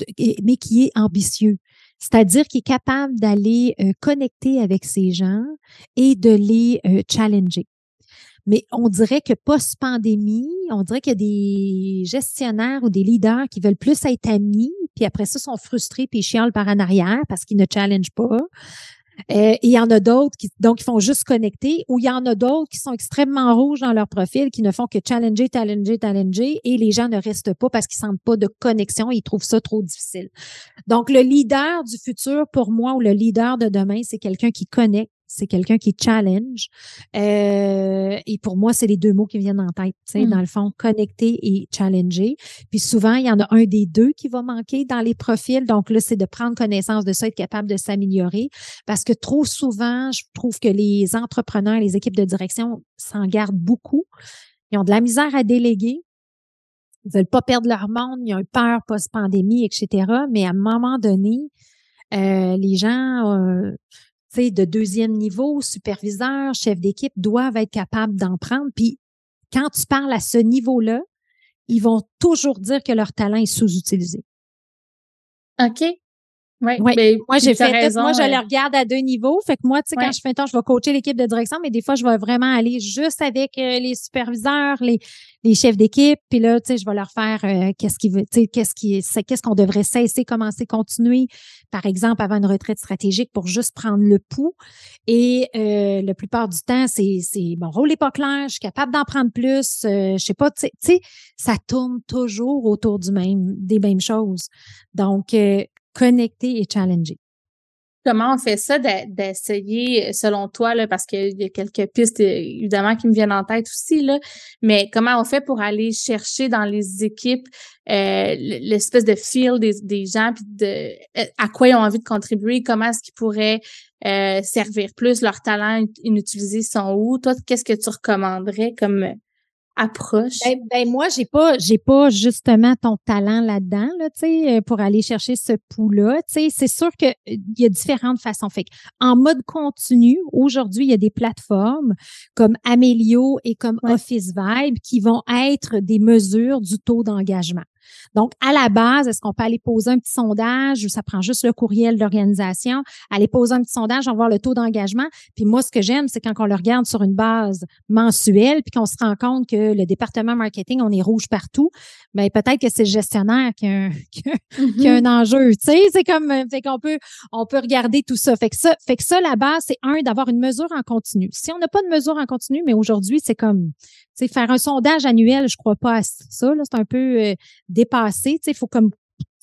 S1: mais qui est ambitieux. C'est-à-dire qu'il est capable d'aller connecter avec ces gens et de les challenger. Mais on dirait que post-pandémie, on dirait qu'il y a des gestionnaires ou des leaders qui veulent plus être amis, puis après ça, sont frustrés puis chialent par en arrière parce qu'ils ne challengent pas. Euh, et il y en a d'autres qui donc ils font juste connecter, ou il y en a d'autres qui sont extrêmement rouges dans leur profil, qui ne font que challenger, challenger, challenger, et les gens ne restent pas parce qu'ils sentent pas de connexion, et ils trouvent ça trop difficile. Donc le leader du futur pour moi ou le leader de demain, c'est quelqu'un qui connecte, c'est quelqu'un qui challenge. Euh, et pour moi, c'est les deux mots qui viennent en tête. Mmh. Dans le fond, connecter et challenger. Puis souvent, il y en a un des deux qui va manquer dans les profils. Donc là, c'est de prendre connaissance de ça, être capable de s'améliorer. Parce que trop souvent, je trouve que les entrepreneurs, les équipes de direction s'en gardent beaucoup. Ils ont de la misère à déléguer. Ils veulent pas perdre leur monde. Ils ont eu peur post-pandémie, etc. Mais à un moment donné, euh, les gens... Euh, de deuxième niveau, superviseur, chef d'équipe, doivent être capables d'en prendre. Puis quand tu parles à ce niveau-là, ils vont toujours dire que leur talent est sous-utilisé.
S2: OK. Ouais,
S1: ouais.
S2: Ben,
S1: moi, j'ai fait
S2: raison,
S1: moi, je
S2: euh,
S1: le regarde à deux niveaux. Fait que moi, tu sais,
S2: Ouais.
S1: quand je fais un temps, je vais coacher l'équipe de direction, mais des fois, je vais vraiment aller juste avec euh, les superviseurs, les, les chefs d'équipe. Puis là, tu sais, je vais leur faire euh, qu'est-ce qui veut, tu sais, qu'est-ce qui qu'est-ce qu'on devrait cesser, commencer, continuer. Par exemple, avant une retraite stratégique pour juste prendre le pouls. Et euh, la plupart du temps, c'est, c'est mon rôle n'est pas clair, je suis capable d'en prendre plus. euh, je sais pas, tu sais- tu sais, ça tourne toujours autour du même, des mêmes choses. Donc, euh, connecter et challenger.
S2: Comment on fait ça de- d'essayer, selon toi, là, parce qu'il y a quelques pistes, euh, évidemment, qui me viennent en tête aussi, là, mais comment on fait pour aller chercher dans les équipes euh, l'espèce de feel des, gens, puis de euh, à quoi ils ont envie de contribuer, comment est-ce qu'ils pourraient euh, servir plus, leurs talents inutilisés sont où? Toi, qu'est-ce que tu recommanderais comme approche?
S1: Ben, ben, moi, j'ai pas, j'ai pas justement ton talent là-dedans, là, tu sais, euh, pour aller chercher ce pouls-là. Tu sais, c'est sûr que euh, il y a différentes façons. Fait en mode continu, aujourd'hui, il y a des plateformes comme Amelio et comme
S2: Ouais.
S1: Office Vibe qui vont être des mesures du taux d'engagement. Donc, à la base, est-ce qu'on peut aller poser un petit sondage ou ça prend juste le courriel d'organisation, aller poser un petit sondage, on va voir le taux d'engagement. Puis moi, ce que j'aime, c'est quand on le regarde sur une base mensuelle, puis qu'on se rend compte que le département marketing, on est rouge partout, mais peut-être que c'est le gestionnaire qui a un, [laughs] qui a-
S2: Mhm.
S1: qui a un enjeu. Tu sais, c'est comme, euh, fait qu'on peut, on peut regarder tout ça. Fait que ça, fait que ça, la base, c'est un, d'avoir une mesure en continu. Si on n'a pas de mesure en continu, mais aujourd'hui, c'est comme, tu sais, faire un sondage annuel, je crois pas à ça, là. C'est un peu euh, dépassé. Tu sais, il faut comme,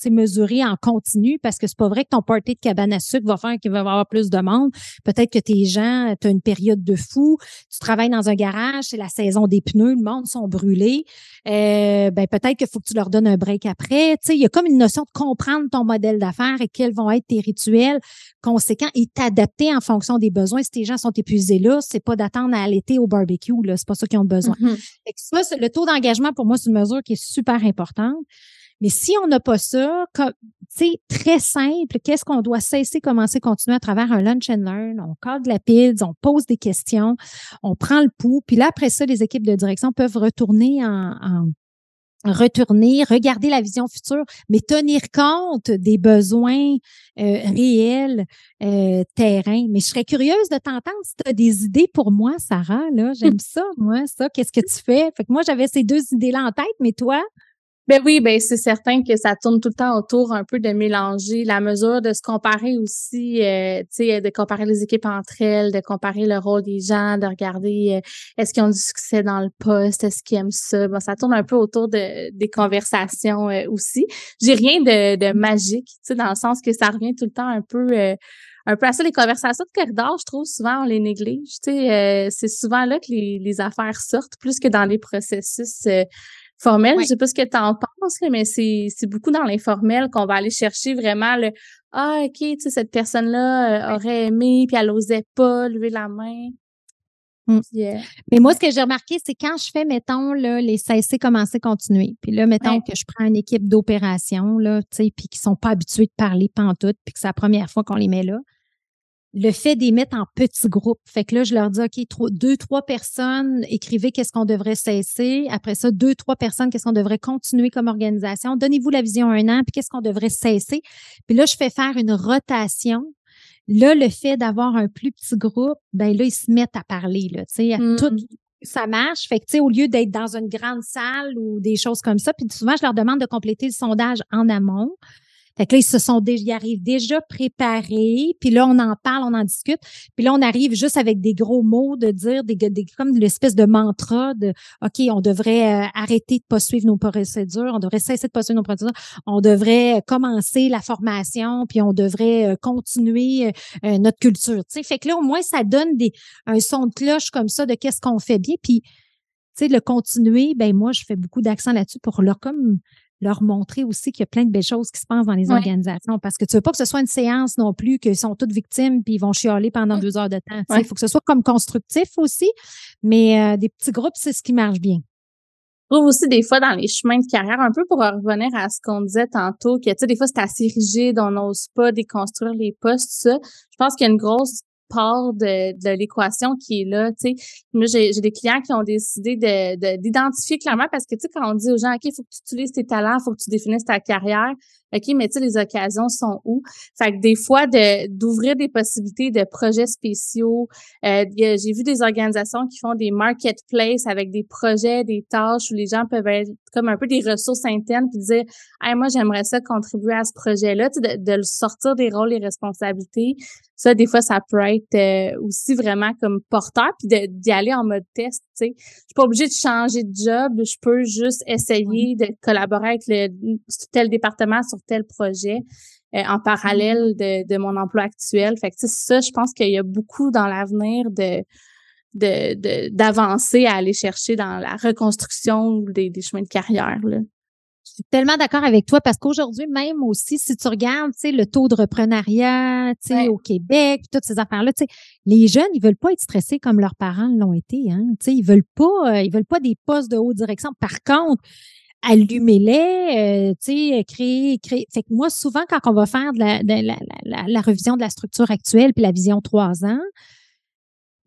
S1: sais, mesurer en continu parce que c'est pas vrai que ton party de cabane à sucre va faire qu'il va y avoir plus de monde. Peut-être que tes gens, tu as une période de fou, tu travailles dans un garage, c'est la saison des pneus, le monde sont brûlés. Euh, ben peut-être qu'il faut que tu leur donnes un break après. Tu sais, il y a comme une notion de comprendre ton modèle d'affaires et quels vont être tes rituels conséquents et t'adapter en fonction des besoins. Si tes gens sont épuisés là, c'est pas d'attendre à l'été au barbecue, là, c'est pas ça qu'ils ont besoin.
S2: Mhm.
S1: Fait que ça, c'est- le taux d'engagement, pour moi, c'est une mesure qui est super importante. Mais si on n'a pas ça, sais, très simple, qu'est-ce qu'on doit cesser, commencer, continuer à travers un lunch and learn? On cadre la pile, on pose des questions, on prend le pouls. Puis là, après ça, les équipes de direction peuvent retourner en, en- retourner, regarder la vision future, mais tenir compte des besoins euh, réels euh, terrain. Mais je serais curieuse de t'entendre si tu as des idées pour moi, Sarah. Là, j'aime [laughs] ça, moi, ça. Qu'est-ce que tu fais? Fait que moi, j'avais ces deux idées-là en tête, mais toi?
S2: Ben oui, ben c'est certain que ça tourne tout le temps autour un peu de mélanger la mesure, de se comparer aussi, euh, tu sais, de comparer les équipes entre elles, de comparer le rôle des gens, de regarder euh, est-ce qu'ils ont du succès dans le poste, est-ce qu'ils aiment ça. Bon, ça tourne un peu autour de des conversations euh, aussi. J'ai rien de, de magique, tu sais, dans le sens que ça revient tout le temps un peu euh, un peu à ça, les conversations de corridor, je trouve souvent on les néglige. Tu sais, euh, c'est souvent là que les, les affaires sortent plus que dans les processus euh, formels.
S1: Ouais.
S2: Je sais pas ce que tu en penses, mais c'est, c'est beaucoup dans l'informel qu'on va aller chercher vraiment le Ah, OK, tu sais, cette personne-là euh, aurait aimé, puis elle osait pas lever la main.
S1: Mm.
S2: Euh,
S1: Mais moi, ce que j'ai remarqué, c'est quand je fais, mettons, là, les cesser, commencer, continuer. Puis là, mettons
S2: Ouais.
S1: que je prends une équipe d'opération, là, tu sais, puis qui sont pas habitués de parler pantoute, puis que c'est la première fois qu'on les met là. Le fait d'y mettre en petits groupes. Fait que là, je leur dis, OK, trois- deux, trois personnes, écrivez qu'est-ce qu'on devrait cesser. Après ça, deux, trois personnes, qu'est-ce qu'on devrait continuer comme organisation. Donnez-vous la vision un an, puis qu'est-ce qu'on devrait cesser. Puis là, je fais faire une rotation Là, le fait d'avoir un plus petit groupe, ben là, ils se mettent à parler, là, tu sais, à
S2: Mm.
S1: tout, ça marche. Fait que, tu sais, au lieu d'être dans une grande salle ou des choses comme ça, puis souvent, je leur demande de compléter le sondage en amont. Fait que là, ils se sont déjà, ils arrivent déjà préparés. Puis là, on en parle, on en discute. Puis là, on arrive juste avec des gros mots de dire, des, des comme l'espèce de mantra de, OK, on devrait euh, arrêter de pas suivre nos procédures, on devrait cesser de pas suivre nos procédures, on devrait euh, commencer la formation, puis on devrait euh, continuer notre culture. Tu sais, fait que là, au moins, ça donne des, un son de cloche comme ça de qu'est-ce qu'on fait bien. Puis, tu sais, le continuer, ben moi, je fais beaucoup d'accent là-dessus pour leur comme leur montrer aussi qu'il y a plein de belles choses qui se passent dans les
S2: Ouais.
S1: organisations. Parce que tu veux pas que ce soit une séance non plus, qu'ils sont toutes victimes puis ils vont chialer pendant deux heures de temps. Il
S2: Ouais.
S1: faut que ce soit comme constructif aussi. Mais euh, des petits groupes, c'est ce qui marche bien.
S2: Je trouve aussi des fois dans les chemins de carrière, un peu pour revenir à ce qu'on disait tantôt, que tu sais, des fois c'est assez rigide, on n'ose pas déconstruire les postes, tout ça. Je pense qu'il y a une grosse part de, de l'équation qui est là, tu sais. Moi, j'ai des clients qui ont décidé de de- d'identifier clairement parce que, tu sais, quand on dit aux gens, OK, il faut que tu utilises tes talents, il faut que tu définisses ta carrière, OK, mais tu sais, les occasions sont où? Fait que des fois, de d'ouvrir des possibilités de projets spéciaux. Euh, j'ai vu des organisations qui font des marketplaces avec des projets, des tâches où les gens peuvent être comme un peu des ressources internes puis dire hey, moi, j'aimerais ça contribuer à ce projet-là, tu sais, de, de sortir des rôles et responsabilités. Ça, des fois, ça peut être euh, aussi vraiment comme porteur, puis d'y aller en mode test, tu sais. Je suis pas obligée de changer de job, je peux juste essayer de collaborer avec le, tel département sur tel projet euh, en parallèle de, de, mon emploi actuel. Fait que ça, je pense qu'il y a beaucoup dans l'avenir de d'avancer à aller chercher dans la reconstruction des, des chemins de carrière. Là.
S1: Je suis tellement d'accord avec toi parce qu'aujourd'hui, même aussi, si tu regardes, tu sais, le taux de reprenariat, tu sais, au Québec, toutes ces affaires-là, tu sais, les jeunes, ils veulent pas être stressés comme leurs parents l'ont été, hein. Tu sais, ils veulent pas, euh, ils veulent pas des postes de haute direction. Par contre, allumez-les, euh, tu sais, créer, créer. Fait que moi, souvent, quand on va faire de la, de la, la, la revision de la structure actuelle puis la vision trois ans,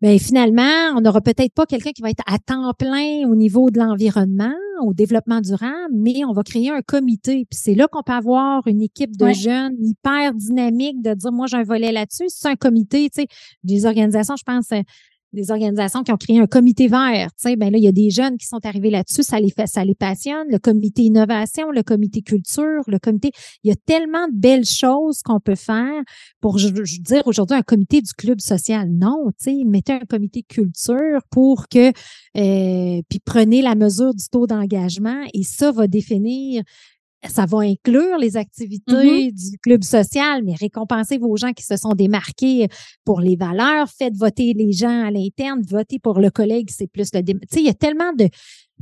S1: ben finalement, on n'aura peut-être pas quelqu'un qui va être à temps plein au niveau de l'environnement, au développement durable, mais on va créer un comité. Puis c'est là qu'on peut avoir une équipe de jeunes hyper dynamique de dire moi j'ai un volet là-dessus. C'est un comité, tu sais, des organisations, je pense, euh, des organisations qui ont créé un comité vert. Tu sais, ben là, il y a des jeunes qui sont arrivés là-dessus, ça les fait, ça les passionne. Le comité innovation, le comité culture, le comité. Il y a tellement de belles choses qu'on peut faire pour, je, dire aujourd'hui, un comité du club social. Non, tu sais, mettez un comité culture pour que, euh, puis prenez la mesure du taux d'engagement et ça va définir ça va inclure les activités mm-hmm. du club social, mais récompensez vos gens qui se sont démarqués pour les valeurs, faites voter les gens à l'interne, votez pour le collègue, c'est plus le... Tu sais, il y a tellement de...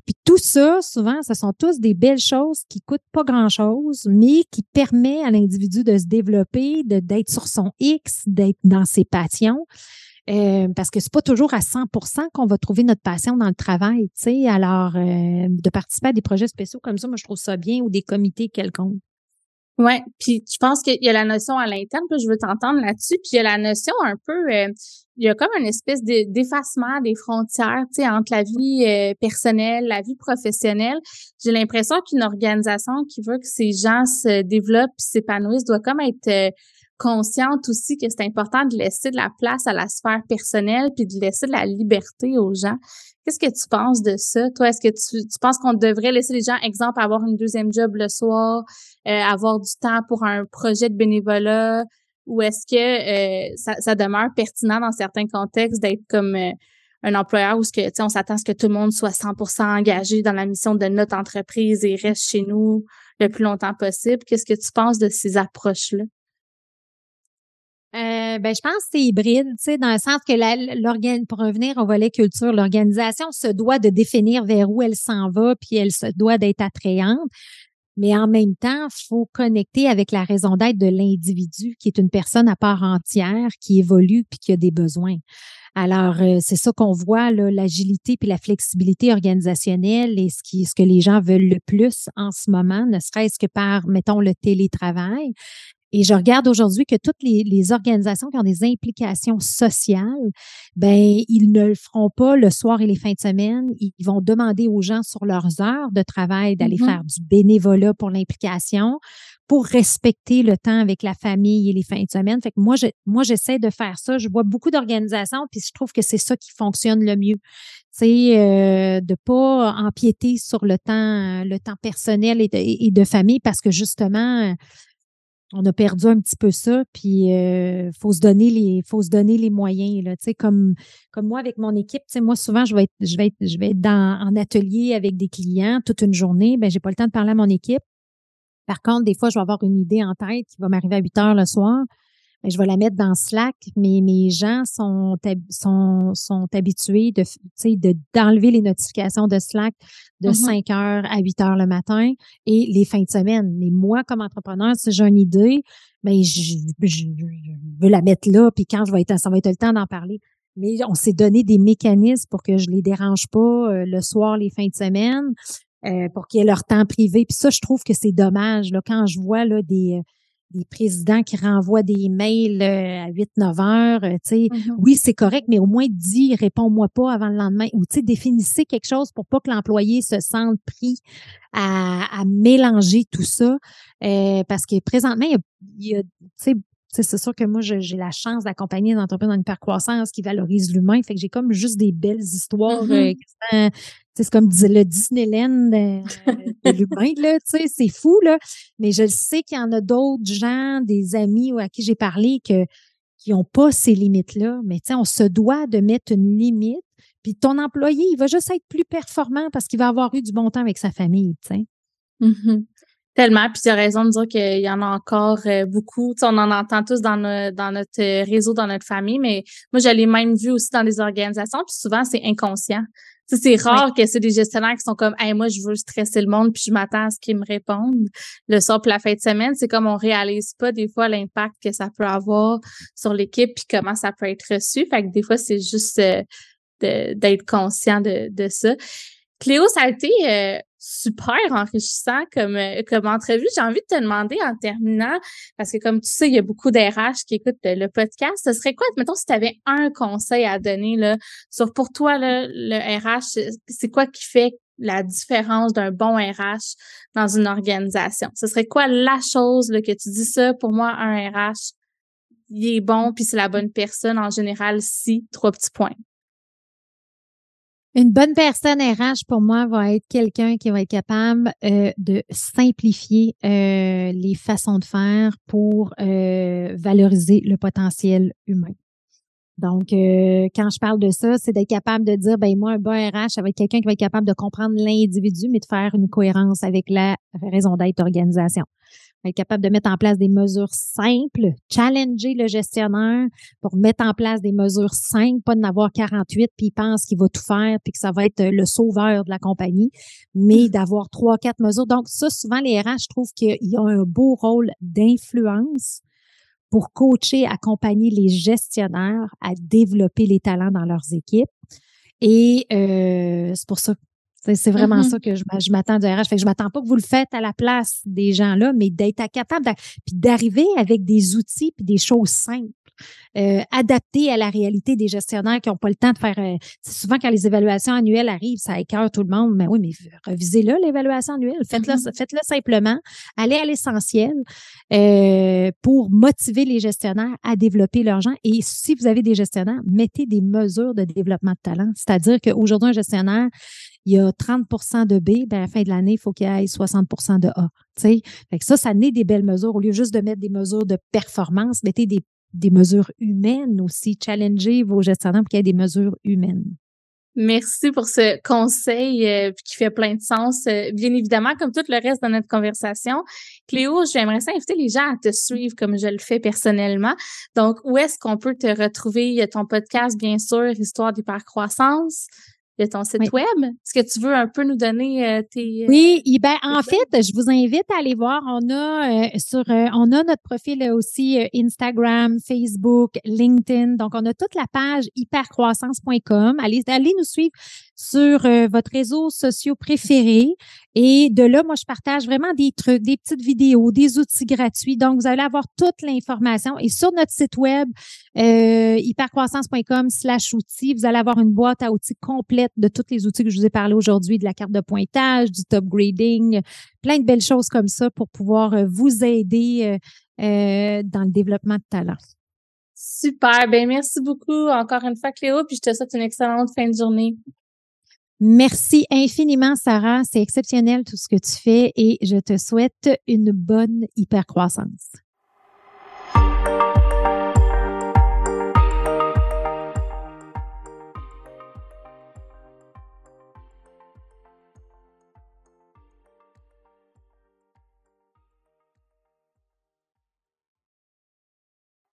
S1: Puis tout ça, souvent, ce sont tous des belles choses qui coûtent pas grand-chose, mais qui permet à l'individu de se développer, d'être sur son X, d'être dans ses passions. Euh, parce que c'est pas toujours à 100% qu'on va trouver notre passion dans le travail, tu sais. Alors, euh, de participer à des projets spéciaux comme ça, moi, je trouve ça bien ou des comités quelconques.
S2: Ouais, puis je pense qu'il y a la notion à l'interne, puis je veux t'entendre là-dessus, puis il y a la notion un peu, euh, il y a comme une espèce d'effacement des frontières, tu sais, entre la vie personnelle, la vie professionnelle. J'ai l'impression qu'une organisation qui veut que ces gens se développent s'épanouissent doit comme être consciente aussi que c'est important de laisser de la place à la sphère personnelle puis de laisser de la liberté aux gens. Qu'est-ce que tu penses de ça? Toi, est-ce que tu, tu penses qu'on devrait laisser les gens, exemple, avoir une deuxième job le soir, euh, avoir du temps pour un projet de bénévolat, ou est-ce que euh, ça, ça, demeure pertinent dans certains contextes d'être comme euh, un employeur où ce que, on s'attend à ce que tout le monde soit 100% engagé dans la mission de notre entreprise et reste chez nous le plus longtemps possible? Qu'est-ce que tu penses de ces approches-là?
S1: Euh, ben, je pense que c'est hybride, tu sais, dans le sens que pour revenir au volet culture, l'organisation se doit de définir vers où elle s'en va, puis elle se doit d'être attrayante. Mais en même temps, faut connecter avec la raison d'être de l'individu, qui est une personne à part entière, qui évolue puis qui a des besoins. Alors, euh, c'est ça qu'on voit, l'agilité puis la flexibilité organisationnelle et ce que les gens veulent le plus en ce moment, ne serait-ce que par, mettons, le télétravail. Et je regarde aujourd'hui que toutes les, organisations qui ont des implications sociales, ben ils ne le feront pas le soir et les fins de semaine. Ils vont demander aux gens sur leurs heures de travail d'aller mm-hmm. faire du bénévolat pour l'implication, pour respecter le temps avec la famille et les fins de semaine. Fait que moi, je, moi, j'essaie de faire ça. Je vois beaucoup d'organisations, puis je trouve que c'est ça qui fonctionne le mieux. C'est euh, de pas empiéter sur le temps, le temps personnel et de, et de famille, parce que justement, on a perdu un petit peu ça, puis euh, faut se donner les, faut se donner les moyens là. Comme comme moi avec mon équipe, moi souvent je vais être, je vais être, je vais être dans en atelier avec des clients toute une journée, ben j'ai pas le temps de parler à mon équipe. Par contre, des fois, je vais avoir une idée en tête qui va m'arriver à 8 heures le soir. Ben, je vais la mettre dans Slack, mais mes gens sont, sont, sont habitués de, de, d'enlever les notifications de Slack de 5 mm-hmm. heures à 8 heures le matin et les fins de semaine. Mais moi, comme entrepreneur, si j'ai une idée, ben, je, je, veux la mettre là, puis quand je vais être, ça va être le temps d'en parler. Mais on s'est donné des mécanismes pour que je les dérange pas euh, le soir, les fins de semaine, euh, pour qu'ils aient leur temps privé. Puis ça, je trouve que c'est dommage là, quand je vois là, des des présidents qui renvoient des mails euh, à 8-9 heures. Euh, tu sais,
S2: Mhm.
S1: Oui, c'est correct, mais au moins dis, réponds-moi pas avant le lendemain. Ou tu sais, définissez quelque chose pour pas que l'employé se sente pris à, à mélanger tout ça. Euh, parce que présentement, il y a, il y a, c'est sûr que moi, j'ai la chance d'accompagner des entreprises dans une hypercroissance qui valorise l'humain. Fait que j'ai comme juste des belles histoires.
S2: Mhm.
S1: euh, c'est comme le Disneyland euh, de l'humain, c'est fou, là. Mais je sais qu'il y en a d'autres gens, des amis à qui j'ai parlé que qui n'ont pas ces limites-là. Mais tu sais, on se doit de mettre une limite. Puis ton employé, il va juste être plus performant parce qu'il va avoir eu du bon temps avec sa famille, tu sais.
S2: Mhm. Tellement. Puis tu as raison de dire qu'il y en a encore euh, beaucoup. Tu sais, on en entend tous dans, dans notre euh, réseau, dans notre famille, mais moi, je l'ai même vu aussi dans des organisations. Puis souvent, c'est inconscient. Tu sais, c'est rare que c'est des gestionnaires qui sont comme hey, moi, je veux stresser le monde, puis je m'attends à ce qu'ils me répondent. Le soir pour la fin de semaine, c'est comme on réalise pas des fois l'impact que ça peut avoir sur l'équipe puis comment ça peut être reçu. Fait que des fois, c'est juste euh, d'être conscient de, de ça. Cléo, ça a été euh, super enrichissant comme, euh, comme entrevue. J'ai envie de te demander en terminant, parce que comme tu sais, il y a beaucoup d'RH qui écoutent le, podcast. Ce serait quoi, mettons, si tu avais un conseil à donner là, sur pour toi, là, le RH, c'est quoi qui fait la différence d'un bon RH dans une organisation? Ce serait quoi la chose là, que tu dis ça, pour moi, un RH, il est bon, puis c'est la bonne personne en général, si, trois petits points.
S1: Une bonne personne RH, pour moi, va être quelqu'un qui va être capable euh, de simplifier euh, les façons de faire pour euh, valoriser le potentiel humain. Donc, quand je parle de ça, c'est d'être capable de dire, ben moi, un bon RH, ça va être quelqu'un qui va être capable de comprendre l'individu, mais de faire une cohérence avec la raison d'être d'organisation. Être capable de mettre en place des mesures simples, challenger le gestionnaire pour mettre en place des mesures simples, pas d'en avoir 48 puis il pense qu'il va tout faire puis que ça va être le sauveur de la compagnie, mais d'avoir trois, quatre mesures. Donc, ça, souvent, les RH, je trouve qu'ils ont un beau rôle d'influence pour coacher, accompagner les gestionnaires à développer les talents dans leurs équipes. Et euh, c'est pour ça. C'est vraiment
S2: Mhm.
S1: ça que je, m'a- je m'attends du RH. Fait que je m'attends pas que vous le faites à la place des gens-là, mais d'être capable puis d'arriver avec des outils puis des choses simples. Euh, adaptées à la réalité des gestionnaires qui n'ont pas le temps de faire. euh, c'est souvent quand les évaluations annuelles arrivent, ça écœure tout le monde. Mais oui, mais revisez-le, l'évaluation annuelle. Faites-le
S2: Mhm.
S1: faites-le simplement. Allez à l'essentiel euh, pour motiver les gestionnaires à développer leurs gens. Et si vous avez des gestionnaires, mettez des mesures de développement de talent. C'est-à-dire qu'aujourd'hui, un gestionnaire, il y a 30% de B, ben à la fin de l'année, il faut qu'il y ait 60% de A. Fait que ça, ça naît des belles mesures. Au lieu juste de mettre des mesures de performance, mettez des, des mesures humaines aussi. Challengez vos gestionnaires pour qu'il y ait des mesures humaines.
S2: Merci pour ce conseil euh, qui fait plein de sens. Euh, bien évidemment, comme tout le reste de notre conversation, Cléo, j'aimerais ça inviter les gens à te suivre comme je le fais personnellement. Donc, où est-ce qu'on peut te retrouver? Il y a ton podcast, bien sûr, Histoire d'hypercroissance. Il y a ton site
S1: Oui.
S2: web? Est-ce que tu veux un peu nous donner euh, tes... euh,
S1: Oui, eh ben, en fait, je vous invite à aller voir. On a euh, sur, euh, on a notre profil aussi Instagram, Facebook, LinkedIn. Donc, on a toute la page hypercroissance.com. Allez, allez nous suivre sur euh, votre réseau social préféré. Et de là, moi, je partage vraiment des trucs, des petites vidéos, des outils gratuits. Donc, vous allez avoir toute l'information. Et sur notre site web, euh, hypercroissance.com slash outils, vous allez avoir une boîte à outils complète de tous les outils que je vous ai parlé aujourd'hui, de la carte de pointage, du top grading, plein de belles choses comme ça pour pouvoir euh, vous aider euh, euh, dans le développement de talent.
S2: Super. Ben, merci beaucoup encore une fois, Cléo. Puis je te souhaite une excellente fin de journée.
S1: Merci infiniment, Sarah. C'est exceptionnel tout ce que tu fais et je te souhaite une bonne hypercroissance.